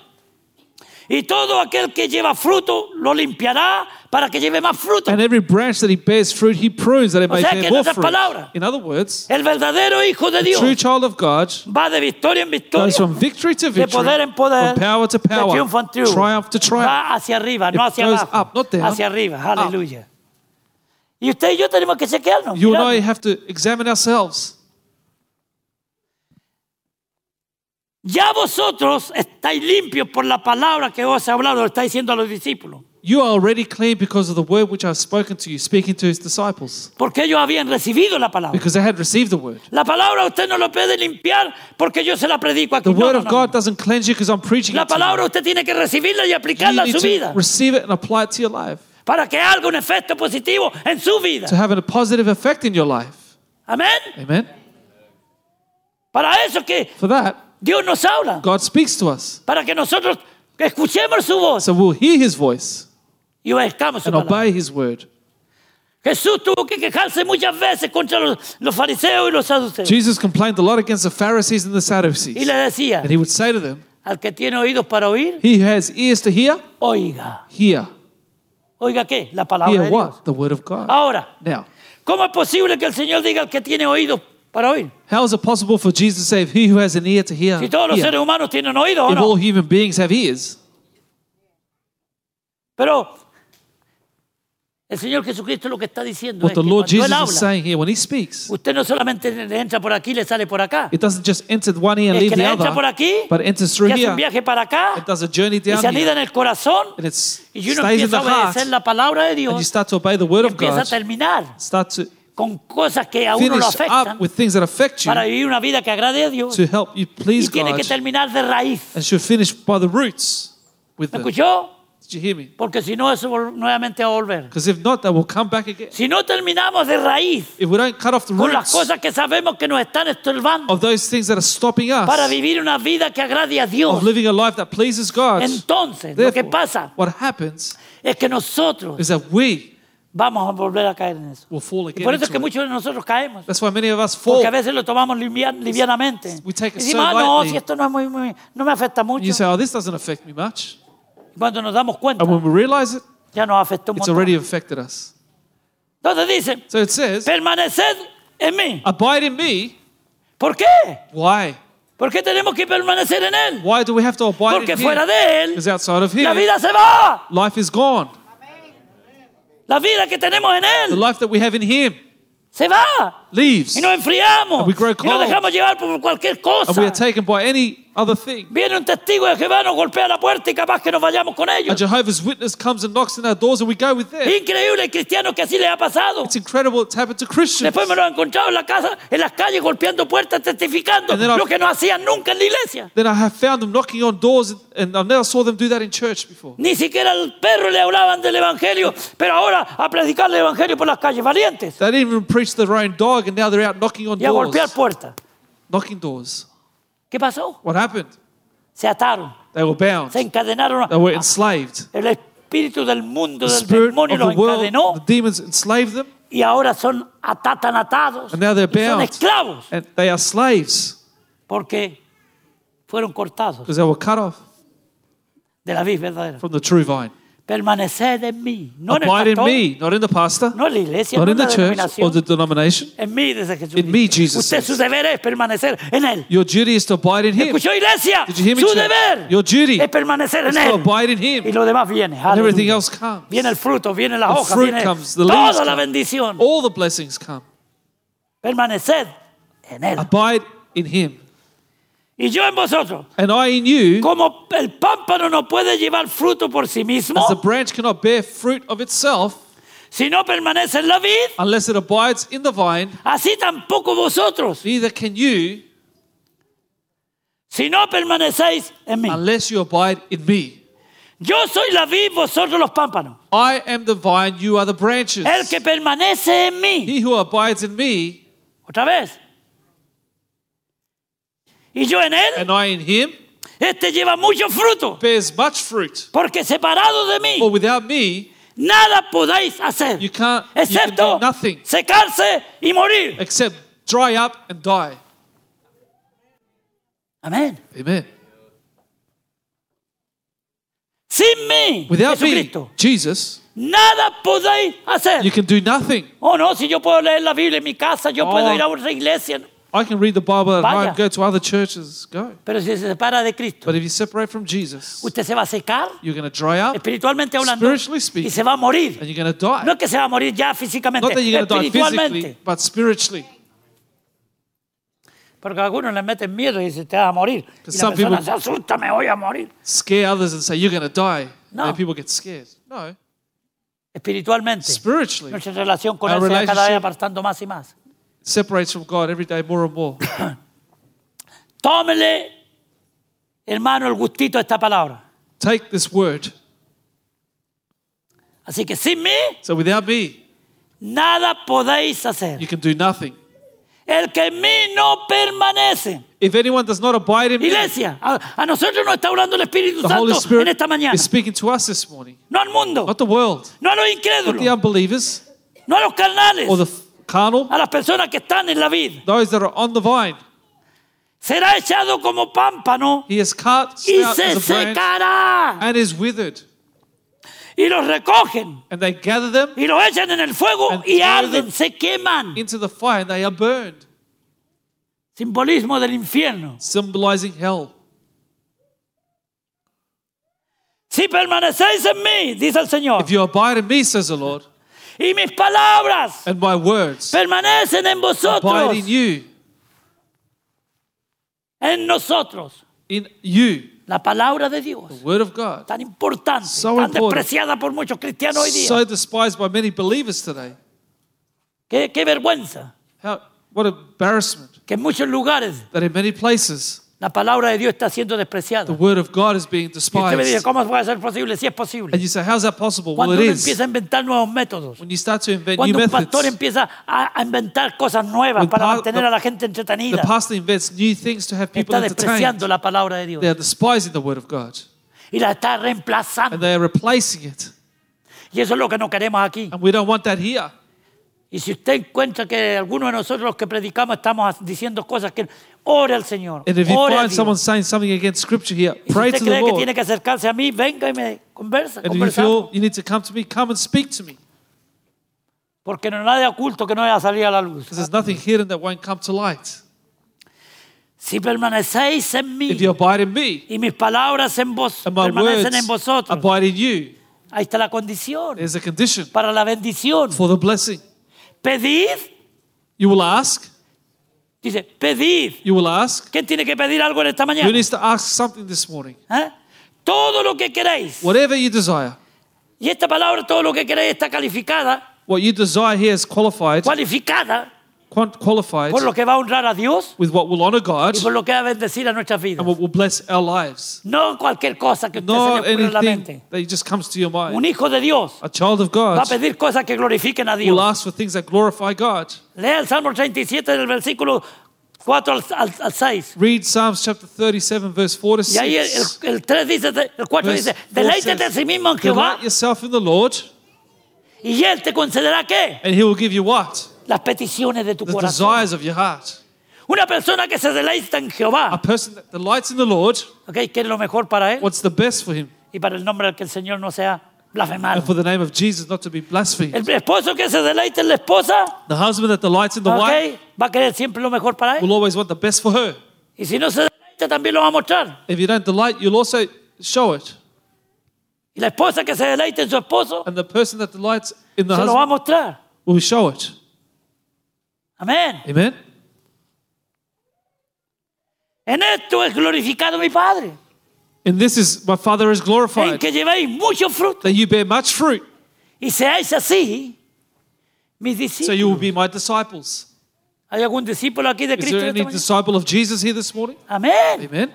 y todo aquel que lleva fruto lo limpiará para que lleve más fruto. And every branch that he bears fruit, he prunes that it O may bear more fruit. palabras, In other words, El verdadero hijo de the Dios true child of God va de victoria en victoria, goes from victory to de victory, poder en poder, from power to de power, triunfo en triunfo. triumph to triumph. Va hacia arriba, no hacia goes abajo, up, not down, hacia arriba. Aleluya. Y usted y yo tenemos que chequearnos. You and mirarnos. I have to examine ourselves. Ya vosotros estáis limpios por la palabra que os he hablado, lo está diciendo a los discípulos. You are already clean because of the word which I've spoken to you, speaking to his disciples, Porque ellos habían recibido la palabra. because they had received the word. La palabra usted no lo puede limpiar porque yo se la predico aquí. The word no, of no, God no. doesn't cleanse you because I'm preaching La it to you. palabra usted tiene que recibirla y You aplicarla a su to vida receive it and apply it to your life para que haga un efecto positivo en su vida. to have a positive effect in your life. Amén. Amen. Para eso es que For that, Dios nos habla. God speaks to us. Para que nosotros escuchemos su voz So we'll hear his voice y obedezcamos su and palabra. obey his word. Jesús tuvo que quejarse muchas veces contra los, los fariseos y los saduceos. Jesus complained a lot against the Pharisees and the Y Sadducees. le decía, And he would say to them, al que tiene oídos para oír, He who has ears to hear, oiga. hear. Oiga qué? La palabra Hear de Dios. what? The word of God. Ahora, Now, ¿cómo es posible que el Señor diga al que tiene oídos para oír? how is it possible for Jesus to say, He who has an ear to hear, Si todos los hear? seres humanos tienen oídos o If all no. human beings have ears. Pero el Señor Jesucristo lo que está diciendo What es the que Lord cuando Jesus Él is habla, saying here, when He speaks, usted no solamente le entra por aquí y le sale por acá. it doesn't just enter one ear and Es leave que the le entra por other, aquí but it enters y through hace un here. viaje para acá It does a journey y down se anida here. en el corazón And it stays y uno in the a heart. obedecer la palabra de And you Dios start to obey the word of empieza a God. terminar Start to con cosas que a uno lo finish afectan up with things that affect you para vivir una vida que agrade a Dios to help you y please tiene God que terminar de raíz. and should finish by the roots with ¿Me them. escuchó? Did you hear me? Porque si no, eso vol- nuevamente va a volver. Because if not, they will come back again. Si no terminamos de raíz If we don't cut off the con las roots cosas que sabemos que nos están estorbando of those things that are stopping para us vivir una vida que agrade a Dios, of living a life that pleases God, entonces lo que pasa what happens es que nosotros is that we vamos a volver a caer en eso. will fall Y again. por eso es que it. muchos de nosotros caemos. That's why many of us fall. Porque a veces lo tomamos livian- livianamente. We take it Y decimos, so ah, no, lightly." si esto no, es muy, muy- no me afecta mucho. you say, oh, this doesn't affect me much. Cuando nos damos cuenta, And when we realize it, ya nos afectó un it's montón. already affected us. Entonces dice, So it says, permaneced en mí. abide in me. ¿Por qué? Why? ¿Por qué tenemos que permanecer en Él? Why do we have to abide Porque in fuera him? de Él, Because outside of la vida se va. life is gone. La vida que tenemos en The Él life that we have in him se va. Leaves. Y nos enfriamos. And we grow Y nos cold. dejamos llevar por cualquier And we are taken by any other thing. Viene un testigo de Jehová, nos golpea la puerta y capaz que nos vayamos con A ellos. Jehovah's Witness comes and knocks on our doors and we go with them. Increíble, hay cristianos que así les ha pasado. It's incredible it's happened to Christians. Después me lo encontrado en la casa, en las calles, golpeando puertas, testificando lo que no hacían nunca en la iglesia. Then I have found them knocking on doors and I never saw them do that in church before. Ni siquiera al perro le hablaban del evangelio, pero ahora a predicar el evangelio por las calles, valientes, They didn't even preach their own dog and now they're out knocking on y a golpear doors. puertas. Knocking doors. ¿Qué pasó? What happened? Se ataron, They were bound. se encadenaron. They were enslaved. El espíritu del mundo, The del demonio of los the world, encadenó the demons enslaved them y ahora son atatan atados. and now they're y son esclavos And they are slaves porque fueron cortados because they were cut off de la vid verdadera. from the true vine. Permaneced en mí, no Abide in me, not in the pastor, no la iglesia, not no in the church or the denomination. En mí, dice Jesús. In me, Jesus Usted says. su deber es permanecer en Él. Your duty is to abide in Him. ¿Escuchó, iglesia? Did you hear me, Su church? deber Your duty es permanecer is en to Él. abide in Y Him. lo demás viene. And everything else comes. Viene el fruto, viene las The hojas, fruit viene comes, the leaves toda la come. bendición. All the blessings come. Permaneced en Él. Abide in Him. Y yo en vosotros. And I in you, Como el pámpano no puede llevar fruto por sí mismo, as the branch cannot bear fruit of itself si no permanece en la vid, unless it abides in the vine, así tampoco vosotros, neither can you si no permanecéis en mí. unless you abide in me. Yo soy la vid, vosotros los pámpanos. I am the vine, you are the branches. El que permanece en mí. He who abides in me Otra vez. Y yo en él, and I in him este lleva mucho fruto. bears much fruit. Porque separado de mí, For without me, nada podéis hacer. you can't you can Excepto do nothing secarse y morir. except dry up and die. Amén. Amen. Sin mí, Without me, Jesucristo, Jesus, nada podéis hacer. you can do nothing. Oh, no, si yo puedo leer la Biblia en mi casa, yo Oh. puedo ir a otra iglesia. I can read the Bible at Vaya. home, go to other churches, go. Pero si se separa de Cristo, But if you separate from Jesus, usted se va a secar, you're going to dry up espiritualmente hablando, Spiritually speaking. y se va a morir. and you're going to die. No es que se va a morir ya físicamente, Not that you're going to die physically, espiritualmente. but spiritually. Porque a algunos les meten miedo y dicen, te vas a morir. Y la some persona people- se asusta, me voy a morir. Scare others and say, you're going to die. No. And people get scared. No. Espiritualmente. Spiritually, Nuestra relación con Our Él se va cada relationship- vez apartando más y más. Separates from God every day more and more. [COUGHS] Tómele, hermano, el gustito a esta palabra. Take this word. Así que sin mí, So without me, nada podéis hacer. you can do nothing. El que en mí no permanece. If anyone does not abide in me, Iglesia, a, a nosotros nos está hablando el Espíritu Holy Santo Spirit en esta mañana. is speaking to us this morning. No al mundo, Not the world, no a los not the incrédulos, unbelievers no a los carnales, or the carnal, a las personas que están en la vid. those that are on the vine. Será echado como pámpano He is cut y se as a branch secará. and is withered. Y los recogen And they gather them y los echan en el fuego And y throw arden, them se queman. into the fire and they are burned, Simbolismo del infierno. symbolizing hell. Si permanecéis en mí, dice el Señor, If you abide in me, says the Lord, y mis palabras and my words permanecen en vosotros, in you, en nosotros. in you, La palabra de Dios, the word of God, tan importante, So tan important. despreciada por muchos cristianos hoy día. so despised by many believers today. qué, qué vergüenza How, what embarrassment que en muchos lugares that in many places La palabra de Dios está siendo despreciada. The word of God is being Y usted me dice, despised. ¿cómo puede ser posible? Si es posible. And you say, how's that possible? Well, it uno is. empieza a inventar nuevos métodos. When you start to invent new Cuando un pastor methods, empieza a, inventar cosas nuevas When para pa- mantener the- a la gente the entretenida, pastor invents new things to have people está despreciando entertained. la palabra de Dios They are despising the word of God. y la está reemplazando. And they are replacing it. Y eso es lo que no queremos aquí. And we don't want that here. Y si usted encuentra que algunos de nosotros los que predicamos estamos diciendo cosas que ore al Señor, And if you find someone saying something against scripture here, Y si pray usted to the que tiene que acercarse a mí, venga y me conversa, And if you feel you need to come to me, come and speak to me. Porque no hay nada oculto que no vaya a salir a la luz. Because there's nothing hidden that won't come to light. Si permanecéis en mí If you abide in me y mis palabras en vos and my permanecen en vosotros, abide in you, ahí está la condición there's a condition para la bendición. for the blessing. Pedid, You will ask, dice, pedid. you will ask. ¿Quién tiene que pedir algo en esta mañana? Who needs to ask something this morning? ¿Eh? Todo lo que queréis. Whatever you desire. Y esta palabra, todo lo que queréis, está calificada, What you desire here is qualified, cualificada qualified por lo que va a honrar a Dios with what will honor God y por lo que va a bendecir a nuestras vidas. and what will bless our lives. No cualquier cosa que usted Not se le ocurra en la anything mente. that just comes to your mind. Un hijo de Dios A child of va a God pedir cosas que glorifiquen a will Dios. ask for things that glorify God. Lea el Salmo 37 del versículo 4 al, al- al 6. Read Psalms chapter 37, verse 4 to Y ahí el, 6. el, el 3 dice, el 4 Verse dice, 4 deleítate a says, sí mismo en Jehová Delight yourself in the Lord, y Él te concederá qué? and He will give you what? Las peticiones de tu The corazón. desires of your heart. Una persona que se deleita en A Jehová, person that delights in the Lord, ¿ok? quiere lo mejor para Él what's the best for him? y para el nombre del que el Señor no sea blasfemado. And for the name of Jesus not to be blasphemed. El esposo que se deleita en la esposa, The husband that delights in the wife ¿ok? va a querer siempre lo mejor para Él. will always want the best for her. Y si no se deleita, también lo va a mostrar. If you don't delight, you'll also show it. Y la esposa que se deleita en su esposo, And the person that delights in the se lo va a mostrar. will show it. Amén. Amen? En esto es glorificado mi Padre, And this is, my Father is glorified. en que llevéis mucho fruto that you bear much fruit, y seáis así mis so you will be my disciples. ¿Hay algún discípulo aquí de Cristo? Is there any disciple of Jesus here this morning? Amén. Amen?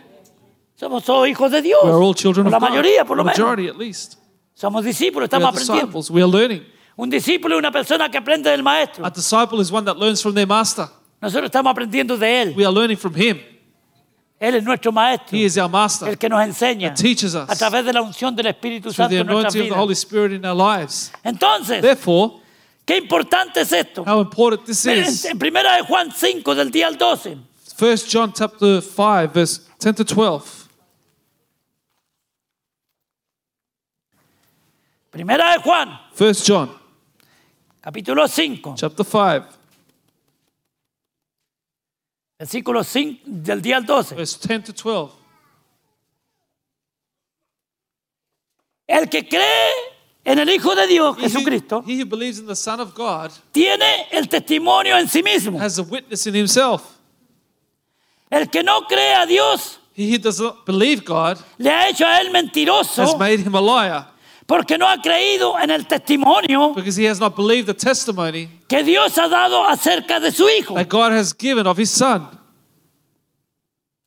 Somos todos hijos de Dios. We are all children Por of la God. mayoría, por lo menos. Majority at least. Somos discípulos, We estamos are aprendiendo. disciples. We are learning. Un discípulo es una persona que aprende del maestro. A disciple is one that learns from their master. Nosotros estamos aprendiendo de él. We are learning from him. Él es nuestro maestro, He is our master. el que nos enseña teaches us a través de la unción del Espíritu Santo the en nuestras anointing of the vidas. Holy Spirit in our lives. Entonces, Therefore, qué importante es esto. how important this is. En primera de Juan 5 del día al 12. 1 John chapter 5, verse 10 to 12. Primera de Juan, 1 John capítulo 5, chapter 5, versículo 5 del día al 12. verse 10 to 12. El que cree en el Hijo de Dios, He who, Jesucristo, he who believes in the Son of God tiene el testimonio en sí mismo. has a witness in himself. El que no cree a Dios He who does not believe God le ha hecho a él has mentiroso made him a liar porque no ha creído en el testimonio because he has not believed the testimony que Dios ha dado acerca de su Hijo that God has given of his Son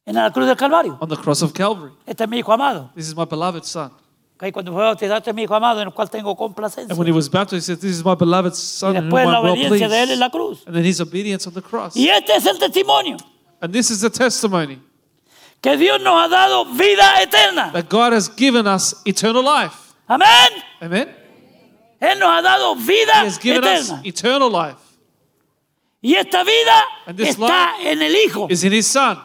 en la cruz del Calvario. on the cross of Calvary. Este es mi Hijo amado. This is my beloved Son. Ok, Cuando fue bautizado, este es mi Hijo amado en el cual tengo complacencia. And when he was baptized, he said, This is my beloved Y Son whom después la obediencia de él en la cruz. And then his obedience on the cross. Y este es el testimonio And this is the testimony que Dios nos ha dado vida eterna. that God has given us eternal life. Amén. Amen? Él nos ha dado He vida has given us eterna. eternal life. Y esta vida And this está en el Hijo, Is in his Son.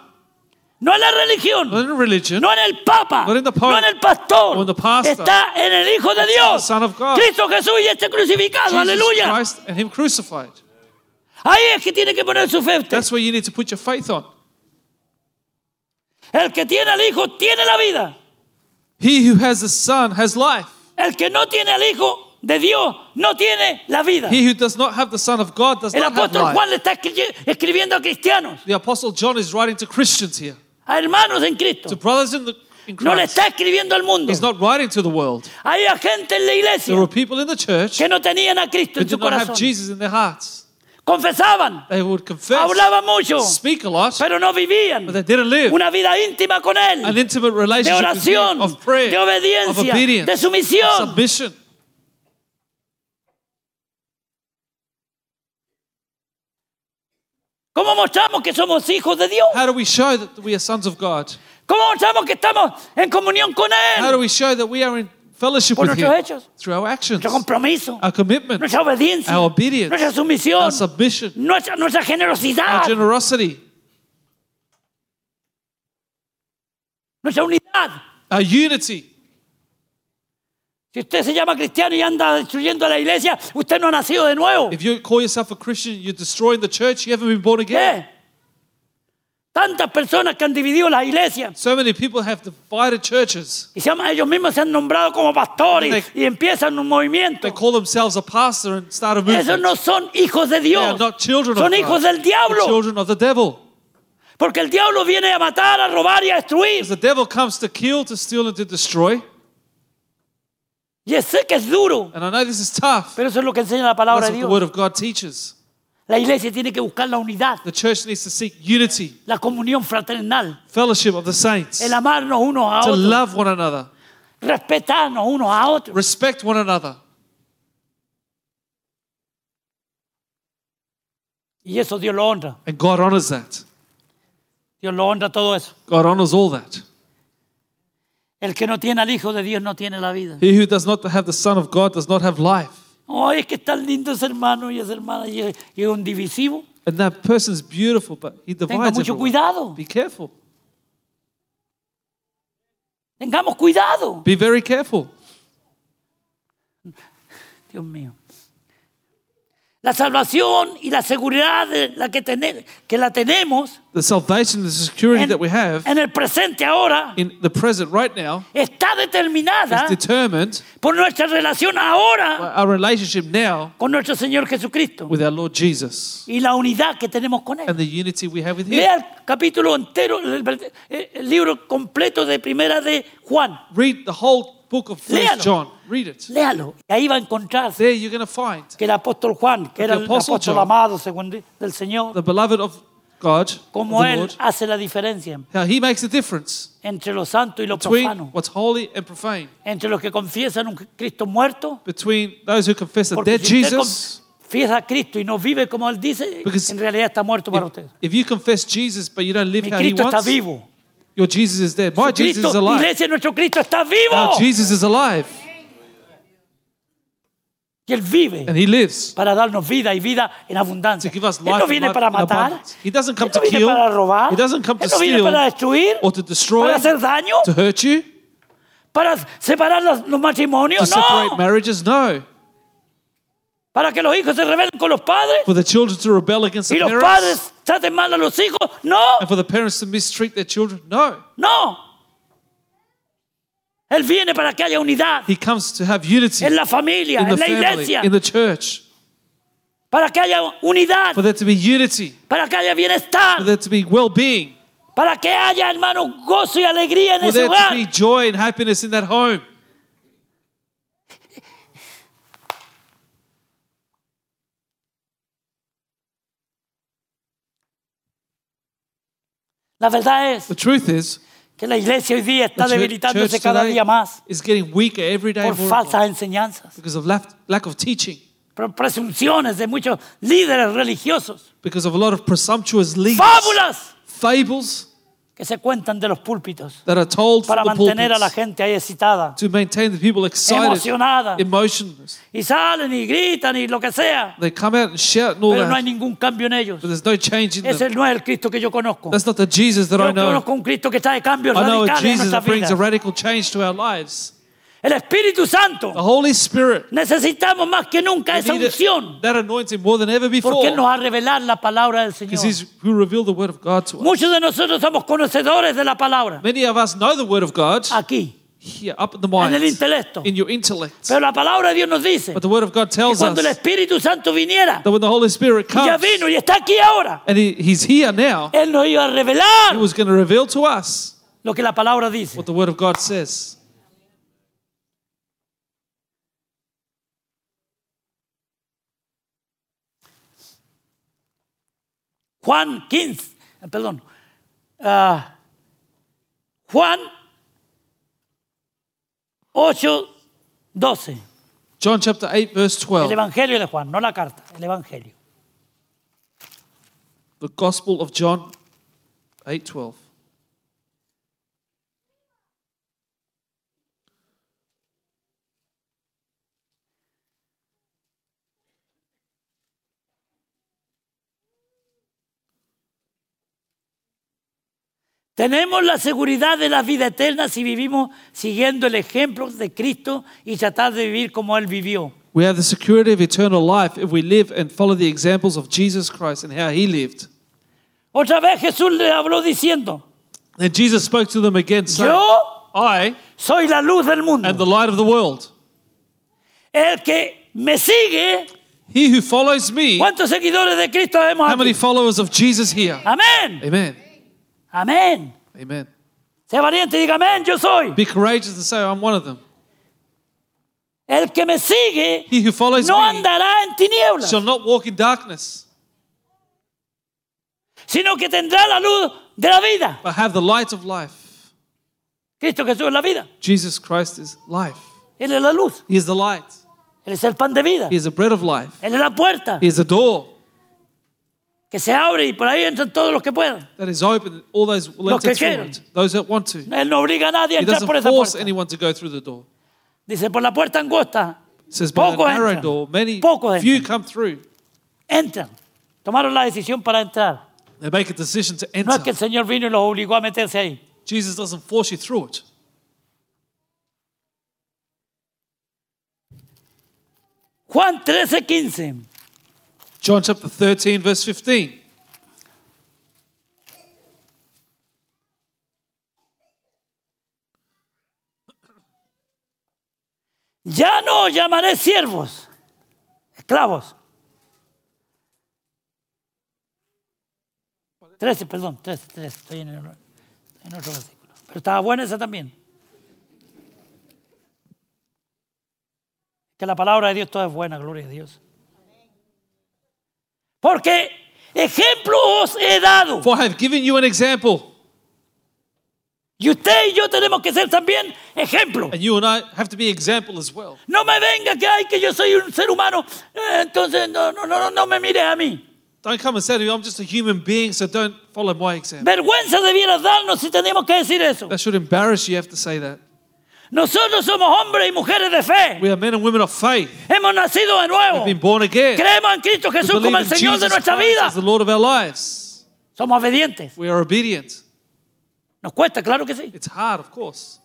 no en la religión, Not in religion. no en el Papa, Not in the Pope, no en el pastor. or the pastor. Está en el Hijo de Dios, the Son of God. Cristo Jesús y este crucificado. Jesus Aleluya. Christ and him crucified. Ahí es que tiene que poner su fe. That's where you need to put your faith on. El que tiene al Hijo tiene la vida. He who has the Son has life. El que no tiene al Hijo de Dios no tiene la vida. He who does not have the Son of God does El not have apóstol life. Juan le está escri- escribiendo a cristianos, The Apostle John is writing to Christians here, a hermanos en Cristo. to brothers in, the, in No le Christ. está escribiendo al mundo. He's not writing to the world. Hay gente en la iglesia There were people in the church que no tenían a Cristo who en su did not have corazón. Jesus in their hearts. Confesaban, They would confess, hablaban mucho, speak a lot, pero no vivían but they didn't live una vida íntima con Él, an intimate de with oración, Him, of prayer, de of obediencia, obedience, de of sumisión. submission. ¿Cómo mostramos que somos hijos de Dios? How do we show that we are sons of God? ¿Cómo mostramos que estamos en comunión con How do Él? we show that we are in fellowship Por with nuestros Him? hechos, Through our actions, nuestro compromiso, our commitment, nuestra obediencia, our obedience, nuestra sumisión, our submission, nuestra, nuestra our generosity, nuestra unidad. our unity. Si usted se llama cristiano y anda destruyendo la iglesia, usted no ha nacido de nuevo. If you call yourself a Christian, you're destroying the church, you haven't been born again. ¿Qué? Tantas personas que han dividido las iglesias So many people have divided churches. y se llaman- ellos mismos se han nombrado como pastores They- y empiezan un movimiento. They call themselves a pastor and start a Esos movement. no son hijos de They are Dios, not children son of hijos God. del They're diablo. children of the devil. Porque el diablo viene a matar, a robar y a destruir. Because the devil comes to kill, to steal, and to destroy. Y sé que es duro, And I know this is tough. pero eso es lo que enseña la palabra That's de what the Dios. word of God teaches. La iglesia tiene que buscar la unidad, The church needs to seek unity, la comunión fraternal, fellowship of the saints, el amarnos unos a to otros, love one another, respetarnos unos a otros. respect one another. Y eso Dios lo honra. And God honors that. Dios lo honra todo eso. God honors all that. El que no tiene al Hijo de Dios no tiene la vida. He who does not have the Son of God does not have life. Oh, es que es tan lindo ese hermano y esa hermana y es, y es un divisivo. And that person is beautiful, but he Tenga divides mucho everyone. cuidado. Be careful. Tengamos cuidado. Be very careful. Dios mío. La salvación y la seguridad la que, la tenemos The salvation, the security en, that we have en el presente ahora in the present right now está determinada is determined por nuestra relación ahora our relationship now con nuestro Señor Jesucristo with our Lord Jesus y la unidad que tenemos con Él. and the unity we have with Him. Lea el capítulo entero, el, el- el libro completo de Primera de Juan. Read the whole book of First. John. Read it. Léalo. Y ahí va a encontrar There you're going to find que el apóstol Juan, que era The el Apostle apóstol John. amado según del Señor, the beloved of God, of cómo the él Lord, hace la diferencia how He makes a difference entre lo santo y lo between profano, what's holy and profane, entre los que confiesan un Cristo muerto, between those who confess a porque dead si usted Jesus. confiesa a Cristo y no vive como él dice, Because en realidad está muerto para If, usted. if you confess Jesus but you don't live Mi how He Cristo está wants, vivo. Your Jesus is dead. My Jesus Cristo, is alive. iglesia, nuestro Cristo está vivo. Our Jesus is alive Y él vive and He lives. para darnos vida y vida en abundancia. to give us Él life no viene life para in matar. abundance. He doesn't come Él no to viene kill. para robar. He doesn't come to no viene steal para destruir, or to destroy, para hacer daño, to hurt you, para separar los, los to matrimonios. separate No. marriages. No. Para que los hijos se rebelen con los padres For the children to rebel against y the los parents padres traten mal a los hijos. No, and for the parents to mistreat their children. No. no. Él viene para que haya unidad He comes to have unity en la familia, in the en la family, iglesia, in the church. para que haya unidad, For there to be unity, para que haya for there to be well-being, para que haya, hermano, gozo y alegría en for ese there to be joy and happiness in that home. La verdad es The truth is, que la iglesia hoy día the está debilitándose cada día más is getting weaker every day por more falsas enseñanzas, because of lack, lack of teaching, por presunciones de muchos líderes religiosos, because of a lot of presumptuous leaders, fábulas. Fables que se cuentan de los púlpitos that are told para from the mantener a la pulpits gente ahí excitada, to maintain the people excited, emocionada, emotionless. y salen y gritan y lo que sea, They come out and shout and all pero no hay that, ningún cambio en ellos. but there's no change in Ese them. no es el Cristo que yo conozco. That's not the Jesus that I Yo know. conozco un Cristo que trae cambios I know a radicales en Jesus nuestras that brings a vidas. radical change to our lives. El Espíritu Santo. The Holy Spirit. Necesitamos más que nunca esa unción. that anointing more than ever before. Porque nos va a revelar la palabra del Señor. Who revealed the Word of God to us. Muchos de nosotros somos conocedores de la palabra. Many of us know the Word of God Aquí. here, up in the En mind, el intelecto. in your intellect. Pero la palabra de Dios nos dice But the Word of God que tells us cuando el Espíritu Santo viniera, that when the Holy Spirit y ya comes, vino y está aquí ahora, and he, He's here now, Él nos iba a He revelar was going to reveal to us lo que la palabra dice. what the Word of God says. Juan 15, eh, perdón, ah, Juan 8, 12. John chapter 8, verse El 12. Evangelio de Juan, no la carta, el Evangelio. The Gospel of John 8, 12. Tenemos la seguridad de la vida eterna si vivimos siguiendo el ejemplo de Cristo y tratar de vivir como Él vivió. We have the security of eternal life if we live and follow the examples of Jesus Christ and how he lived. Otra vez Jesús le habló diciendo, And Jesus spoke to them again, saying, yo I soy la luz del mundo. am the light of the world. El que me sigue, He who follows me, ¿cuántos seguidores de Cristo hemos how many aquí? followers of Jesus here? Amén, Amen. Amén. Amen. Sea valiente y diga, amén, yo soy. Be courageous and say, I'm one of them. El que me sigue He who follows no me andará en tinieblas, shall not walk in darkness, sino que tendrá la luz de la vida. but have the light of life. Cristo Jesús es la vida. Jesus Christ is life. Él es la luz. He is the light. Él es el pan de vida. He is the bread of life. Él es la puerta He is the door que se abre y por ahí entran todos los que puedan. that is open. All those Los que enter it. Those that want to. Él no obliga a nadie a He entrar por esa force puerta. anyone to go through the door. Dice, por la puerta angosta, It says, by the Pocos narrow entran. door, many Pocos few entran. come through. entran. Tomaron la decisión para entrar. They make a decision to No es que enter. el Señor vino y los obligó a meterse ahí. Jesus doesn't force you through it. Juan 13, 15. John chapter 13, verse 15. Ya no llamaré siervos, esclavos. 13, perdón, 13, 13, estoy en, el- en otro versículo. Pero estaba buena esa también. Que la palabra de Dios toda es buena, gloria a Dios. Porque ejemplo os he dado. For I have given you an example, Y usted y yo tenemos que ser también ejemplo. and you and I have to be example as well. No me venga que hay que yo soy un ser humano, eh, entonces no, no, no, no me mire a mí. Don't come and say to me, I'm just a human being, so don't follow my example. Vergüenza debieras darnos si tenemos que decir eso. That should embarrass you, you have to say that. Nosotros somos hombres y mujeres de fe. We are men and women of faith. Hemos nacido de nuevo. We've been born again. Creemos en Cristo We Jesús como el Señor de Jesus nuestra Christ vida. as the Lord of our lives. Somos obedientes. We are obedient. Nos cuesta, claro que sí. It's hard, of course.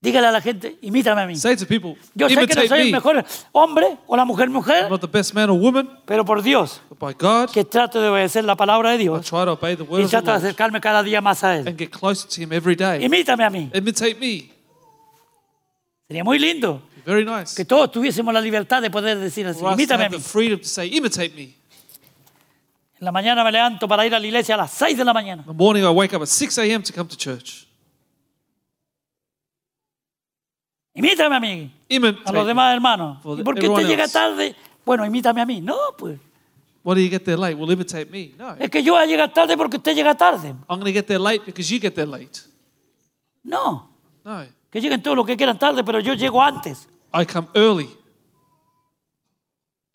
Dígale a la gente, imítame a mí. Say to people, Yo sé que no soy el me. mejor hombre o la mujer I'm mujer, not the best man or woman, pero por Dios, but by God, que trato de obedecer la palabra de I Dios try to obey the word y trato de acercarme cada día más a Él. and get closer to Him every day. Imítame a mí. Imitate me. Sería muy lindo very nice. que todos tuviésemos la libertad de poder decir así, For us to imítame a have mí. the freedom to say, imitate me. En la mañana me levanto para ir a la iglesia a las 6 de la mañana. In the morning, I wake up at 6 a.m. to come to church. Imítame a mí, a Imitate los me. demás hermanos. For ¿Y por qué everyone usted llega else. tarde? Bueno, imítame a mí. No, pues. Why do you get there late? Well, imitate me. No. Es que yo voy a llegar tarde porque usted llega tarde. I'm going to get there late because you get there late. No. No. Que lleguen todos los que quieran tarde, pero yo llego antes. I come early.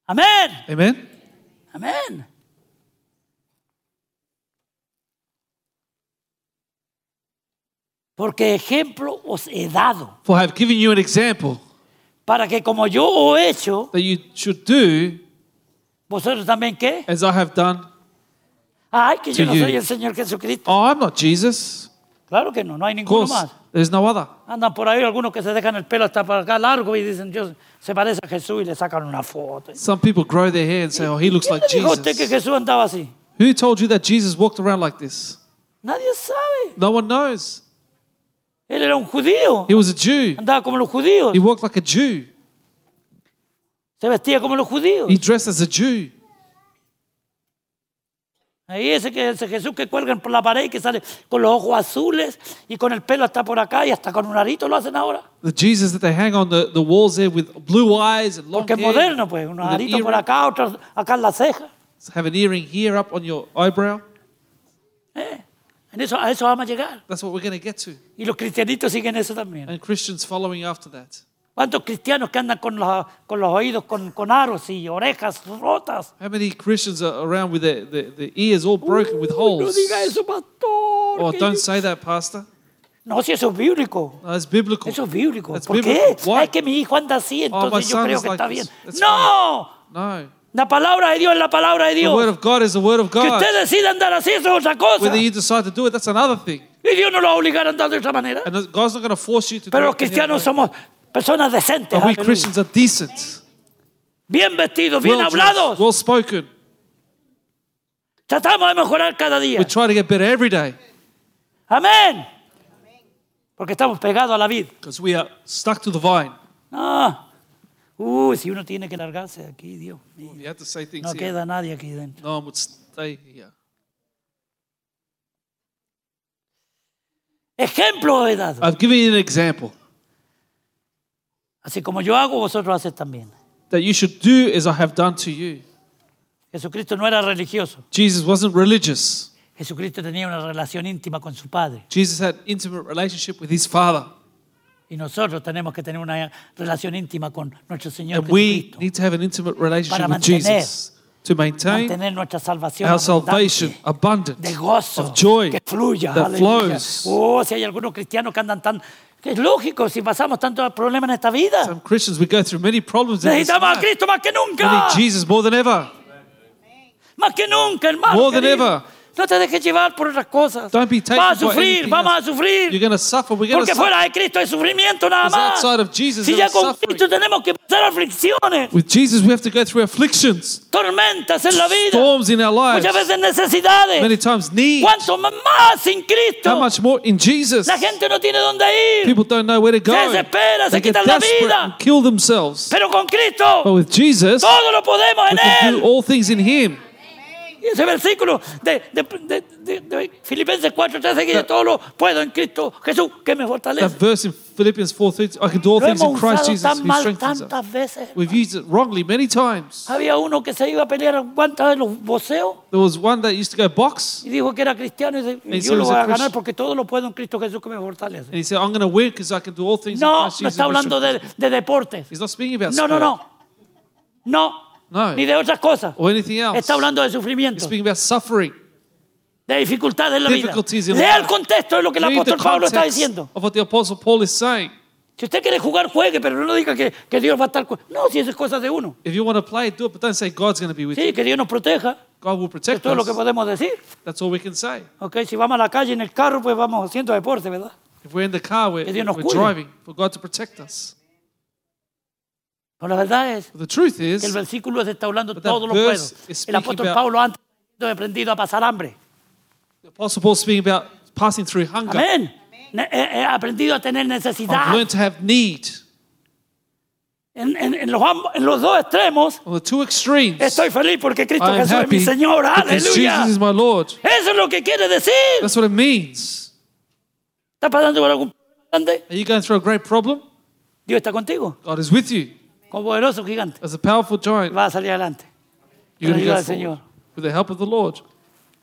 Amén. Amen? Amén. Porque ejemplo os he dado For I have given you an example para que como yo he hecho, that you should do vosotros también qué? as I have done. Ay, que yo no you. soy el Señor Jesucristo. Oh, I'm not Jesus. Claro que no, no hay ninguno course, más. there's no other. Andan por ahí algunos que se dejan el pelo hasta para acá largo y dicen, Dios, se parece a Jesús y le sacan una foto. Some people grow their hair and say, oh, he looks ¿Quién like a usted que Jesus. Jesús andaba así? Who told you that Jesus walked around like this? Nadie sabe. No one knows. Él era un judío. He was a Jew. Andaba como los judíos. He walked like a Jew. Se vestía como los judíos. He dressed as a Jew. Ahí ese, que, ese Jesús que cuelgan por la pared y que sale con los ojos azules y con el pelo hasta por acá y hasta con un arito lo hacen ahora. The Jesus that they hang on the, the walls there with blue eyes and long Porque es hair. moderno, pues. An aritos por acá, otros acá en la ceja. have an earring here up on your eyebrow. ¿Eh? En eso, a eso vamos a llegar. That's what we're going to get to. Y los cristianitos siguen eso también. And Christians following after that. ¿Cuántos cristianos que andan con los, con los oídos con, con aros y orejas rotas? How many Christians are around with their, their, their ears all broken with holes? No diga eso, pastor. Oh, don't say that, Pastor. No, si eso es bíblico. No, it's biblical. Eso es bíblico. That's ¿Por biblical. qué? Why? Es que mi hijo anda así, Oh, my entonces yo son creo is que like está this. bien. That's No, No. la palabra de Dios es la palabra de The word of God is the word of Que God. usted decida andar así, eso es otra cosa. Whether you decide to do it, that's another thing. Y Dios no lo va a obligar a andar de esa manera. And God's not going to force you to Pero do los cristianos somos personas decentes, But we aleluya. Christians are decent, bien vestidos, bien well hablados. well spoken. Tratamos de mejorar cada día. We try to get better every day Amén. Porque estamos pegados a la vid. because we are stuck to the vine. No. Uy, si uno tiene que largarse de aquí, Dios mío. You have to say things No here. queda nadie aquí dentro. No one would stay here. Ejemplo he dado. I've given you an example Así como yo hago, vosotros hacéis también. that you should do as I have done to you. Jesucristo no era religioso. Jesus wasn't religious. Jesucristo tenía una relación íntima con su Padre. Jesus had intimate relationship with his Father. Y nosotros tenemos que tener una relación íntima con nuestro Señor And we Jesucristo. need to have an intimate relationship Para with mantener- Jesus to maintain Mantener nuestra salvación our salvation abundant, de gozo, of joy que fluya. that aleluya. flows. Oh, si hay algunos cristianos que andan tan... Es lógico, si pasamos tantos problemas en esta vida. Some Christians, we go through many problems in this Necesitamos a. Cristo más que We need Jesus more than ever. Más que nunca, hermano. More than ever. No te dejes llevar por otras cosas. Don't be taken Vamos a sufrir, vamos a sufrir. You're going to suffer. We're going Porque to suffer. fuera de Cristo hay sufrimiento nada más. of Jesus, si ya con suffering. Cristo tenemos que pasar aflicciones, With Jesus, we have to go through afflictions, tormentas en la vida, storms in our lives, muchas veces necesidades. many times need. ¿Cuánto más sin How Cristo? much more in Jesus? La gente no tiene dónde ir. People don't know where to go. Se desespera, se quitan la vida. and kill themselves. Pero con Cristo But with Jesus, todo lo podemos we en can do Él. all things in Him. Ese versículo de, de, de, de- Filipenses 4, 13 que dice, todo lo puedo en Cristo Jesús que me That fortalece. verse in Philippians 4 3, I can do all Lo things in Christ Jesus who strengthens us. tantas veces. We've used it wrongly many times. Había uno que se iba a pelear cuántas de los boxeos There was one that used to go box, y dijo que era cristiano y dice, yo lo voy a ganar porque todo lo puedo en Cristo Jesús que me fortalece. and he said, I'm going to win because I can do all things in No, Christ no Jesus. está hablando de, us." de deportes. He's not speaking about No, no, sport no. No. No. Ni de otras cosas. or anything else. Está hablando de He's sufrimiento, speaking about suffering. de dificultades en la vida. Lea el contexto de lo que el apóstol Pablo está diciendo. of what the Apostle Paul is saying. Si usted quiere jugar, juegue, pero no diga que, que Dios va a estar con... No, si eso es cosa de uno. If you want to play, do it, but don't say God's going to be with Sí, you. que Dios nos proteja. God will Es protect todo lo que us. podemos decir. That's all we can say. Ok, si vamos a la calle en el carro, pues vamos haciendo deporte, ¿verdad? If we're in the car, we're, Que Dios nos we're cuide. driving for God to protect us. Pero la verdad es But the truth que el is, versículo se está hablando todo lo puedo. El apóstol Pablo antes de aprendido a pasar hambre. the Apostle Paul speaking about passing through hunger. Amén. He he aprendido a tener I've necesidad. learned to have need. En, en- en los, en los dos extremos, On the two extremes, estoy feliz porque Cristo I am Jesús es mi Señor. Aleluya. Is my Lord. Eso es lo que quiere decir. That's what it means. ¿Estás pasando por algún problema grande? Are you going through a great problem? Dios está contigo. God is with you. Como poderoso gigante. As a powerful giant, Va a salir adelante. to ayuda del Señor. with the help of the Lord.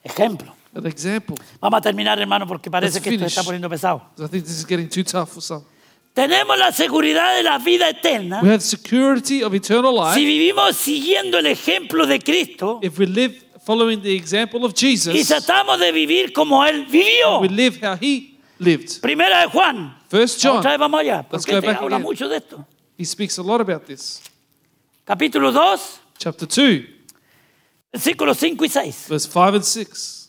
Ejemplo. An example. Vamos a terminar, hermano, porque parece Let's que esto se está finish. poniendo pesado. 'Cause I think this is getting too tough for some. Tenemos la seguridad de la vida eterna We have security of eternal si life vivimos siguiendo el ejemplo de Cristo if we live following the example of y Jesus. tratamos de vivir como Él vivió. We live how he lived. Primera de Juan. First Otra vez John, vamos allá, Let's porque go este back habla again. mucho de esto. He speaks a lot about this. Capítulo 2, Chapter 2, versículos 5 y 6. verse 5 and 6.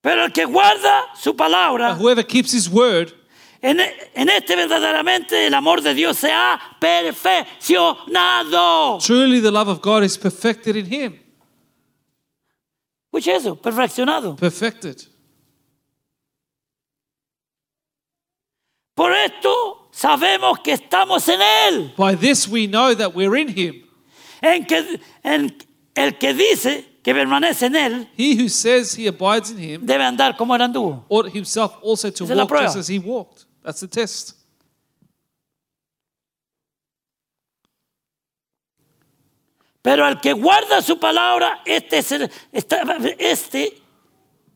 Pero el que guarda su palabra, Now, whoever keeps his word, en, en este verdaderamente el amor de Dios se ha perfeccionado. truly the love of God is perfected in him. Escuche eso, perfeccionado. Perfected. Por esto sabemos que estamos en Él. By this we know that we're in him. En que en el que dice que permanece en Él He who says he abides in him debe andar como él anduvo. ought himself also to walk just as he walked. That's the test. Pero al que guarda su palabra, este, es el- está- este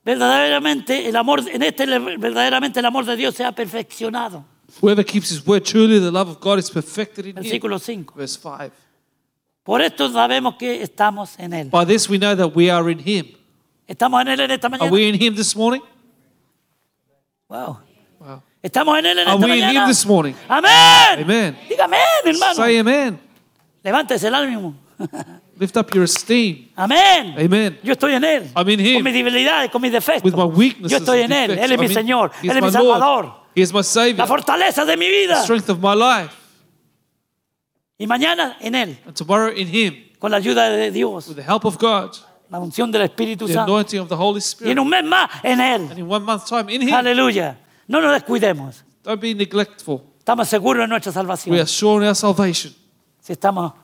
verdaderamente el amor en este verdaderamente el amor de Dios se ha perfeccionado. Whoever keeps his word, truly the love of God is perfected in him. Versículo 5. Verse 5. Por esto sabemos que estamos en él. By this we know that we are in him. Estamos en él en esta Are we in him this morning? Wow. Wow. Estamos en él en Are esta we in mañana. him this morning? Amén. Amen. Diga amén, hermano. Say amen. Levántese el ánimo. [LAUGHS] Lift up your esteem. Amén. Amen. Yo estoy en él. I'm in him. Con mis debilidades, con mis defectos. With my weaknesses Yo estoy and en él. defects, Él es mi I'm in- Señor. He Él es my mi Lord. Salvador. He is my Savior. La fortaleza de mi The strength of my life. Y mañana en él. And tomorrow in him. Con la ayuda de Dios. With the help of God. La unción del Espíritu The Santo. anointing of the Holy Y en Spirit. un mes más en él. And in one month's time in him. Aleluya. No nos descuidemos. Don't be neglectful. Estamos seguros de nuestra We are sure in our salvation. Si estamos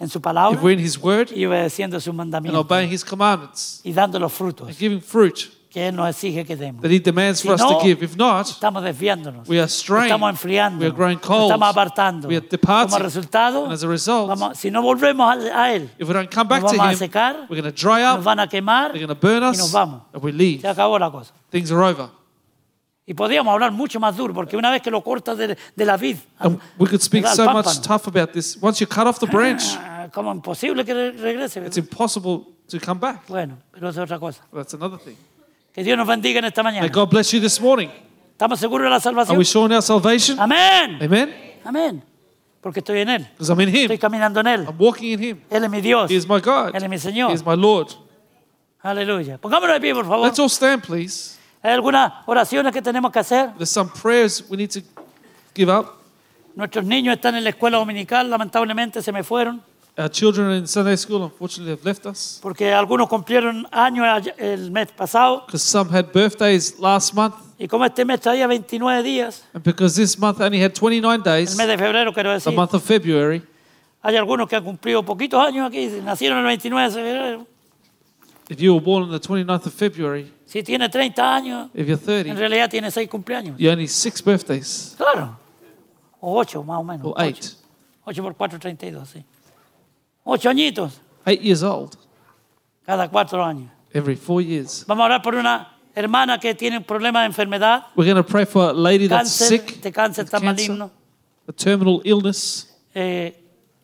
en su palabra If we're in his word y obedeciendo sus and obeying his commandments Y dando los frutos and giving fruit que Él nos exige que demos. that he demands for us Si no, to give. If not, Estamos desviándonos. we are straying. Estamos enfriando. We are growing cold. Estamos apartando. We are departing. Como resultado, And as a result, vamos- si no volvemos a, a Él, if we don't come back nos to vamos a him, secar, we're going to dry nos up, van a quemar they're going to burn y nos us, vamos. and we leave. Se acabó la cosa. Things are over. Y podríamos hablar mucho más duro, porque una vez que lo cortas de, de la vid, we could speak so much tough about this. Once you cut off the branch, [LAUGHS] ah, como imposible que re- regrese. it's impossible to come back. Bueno, pero es otra cosa. That's another thing. Que Dios nos bendiga en esta May mañana. God bless you this morning. ¿Estamos seguros de la Are salvación? we sure in our salvation? Amén. Amen? Amén. Porque estoy en Él. Because I'm in Estoy him. caminando en Él. I'm walking in him. Él es mi Dios. He is my God. Él es mi He Señor. is my Lord. Aleluya. Pongámonos de pie, por favor. Let's all stand, please. Hay algunas oraciones que tenemos que hacer. There's some prayers we need to give up. Nuestros niños están en la escuela dominical, lamentablemente se me fueron, Our children in Sunday school, unfortunately, have left us porque algunos cumplieron años el mes pasado. because some had birthdays last month. Y como este mes traía 29 días, And because this month only had 29 el days, mes de febrero quiero the month of February, hay algunos que han cumplido poquitos años aquí, nacieron el 29 de febrero. if you were born on the 29th of February, Si tiene 30 años, if you're en 30, realidad tiene 6 cumpleaños. you only six birthdays Claro. O 8 más o menos. or eight. 8 por 4, 32, sí. 8 añitos Eight years old cada 4 años. every four years. Vamos a orar por una hermana que tiene un problema de enfermedad, We're going to pray for a lady that's cáncer, sick, este cáncer cancer, maligno, a terminal illness, eh,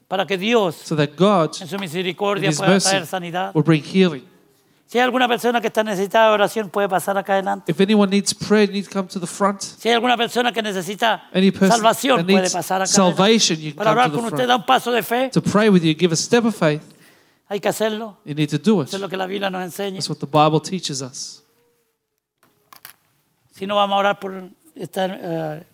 para que Dios, so that God, en su misericordia, pueda traer sanidad. will bring healing. Si hay alguna persona que está necesitada de oración, puede pasar acá adelante. If anyone needs prayer, you need to come to the front. Si hay alguna persona que necesita Any person salvación, that puede needs pasar acá salvation, adelante. you can Para come orar to con the usted, front. da un paso de fe, To pray with you, give a step of faith, hay que hacerlo. you need to do it. Eso es lo que la Biblia nos enseña. That's what the Bible teaches us. Si no, vamos a orar por esta eh,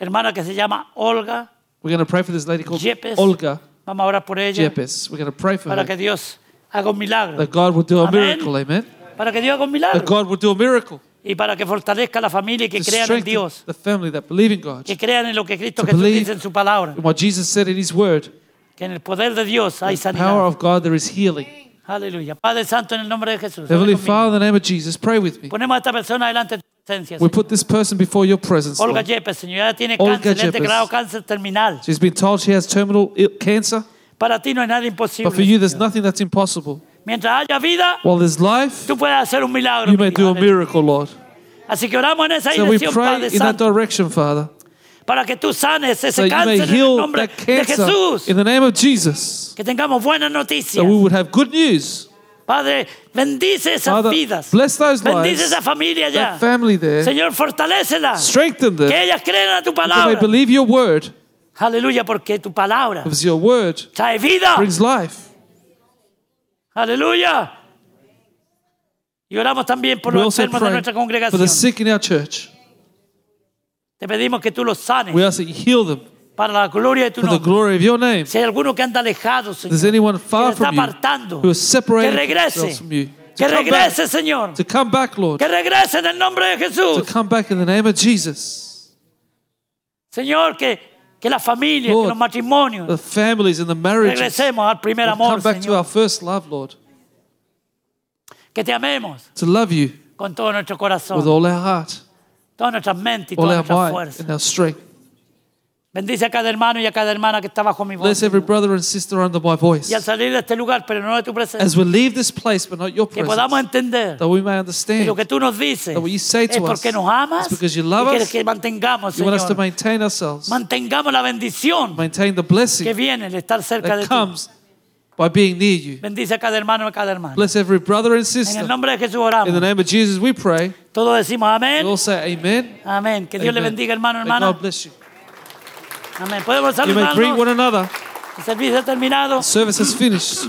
hermana que se llama Olga. We're going to pray for this lady called Yepes. Olga Vamos a orar por ella Jepes. We're going to pray for para her. que Dios haga un milagro. That God will do a Amén. miracle, amen. Para que Dios haga un That milagro. God will do a miracle. Y para que fortalezca la familia y que To crean en strengthen Dios. the family that believe in God. Que crean en lo que Cristo To Jesús believe dice en su palabra. And what Jesus said in His Word, Que en el poder de Dios hay the power sanidad. of God, there is healing. Aleluya. Padre Santo, en el nombre de Jesús. Heavenly conmigo. Father, in the name of Jesus, pray with me. Ponemos a esta persona delante de tu presencia. We Señor. put this person before your presence. Olga Lord. Yepes, Señor, tiene Olga cáncer, le han Yepes. declarado cáncer terminal. She's been told she has terminal cancer, Para ti no hay nada but for you, there's nothing that's impossible. Mientras haya vida, While there's life, tú puedes hacer un milagro. you may do a miracle, Lord. Así que oramos en esa So dirección, Padre in that direction, Father, para que tú sanes so ese may cáncer en el nombre that de Jesús. in the name of Jesus. Que tengamos buenas noticias. So we would have good news. Padre, bendice esas Father, vidas. bless those Bendice lives, esa familia that ya. family there. Señor, fortalécela. Strengthen them. Que ellas crean a tu That they believe your word, Aleluya, porque tu palabra because your word trae vida. brings life. Aleluya. Y oramos también por We los also enfermos de pray nuestra for congregación. the sick in our church. Te pedimos que tú los sanes We ask that you heal them para la gloria de tu for the nombre. glory of your name. Si hay alguno que anda alejado, If there's anyone que far está from you apartando, who que separated regrese, themselves from you, que to come back, regrese, Señor, to come back, Lord, que regrese en el nombre de to Jesús. come back in the name of Jesus. Señor, que, que las familias, que los matrimonios, The families and the marriages regresemos al primer amor, come back to our first love, Lord, Que te amemos to love you con todo nuestro with all our heart, todas nuestras mentes y all toda our nuestra might, fuerza. and our strength. Bendice a cada hermano y a cada hermana que está bajo mi voz. Bless every brother and sister under my voice. Y al salir de este lugar, pero no de tu presencia, As we leave this place, but not your que podamos entender that we may que understand lo que tú nos dices that what you say es to us porque nos amas because you y love quieres us. que mantengamos, you want us to Señor. maintain ourselves, Mantengamos la bendición maintain the que blessing viene de estar cerca de ti. comes by being near you. Bendice a cada hermano y a cada hermana. Bless every brother and En sister. el nombre de Jesús In the oramos. name of Jesus, we pray. Todos decimos We amén. all say amen. Amén. Que Dios le bendiga, hermano, hermana. God bless you. Amén. Podemos You may greet one saludarnos. another. El servicio ha terminado. Service has finished.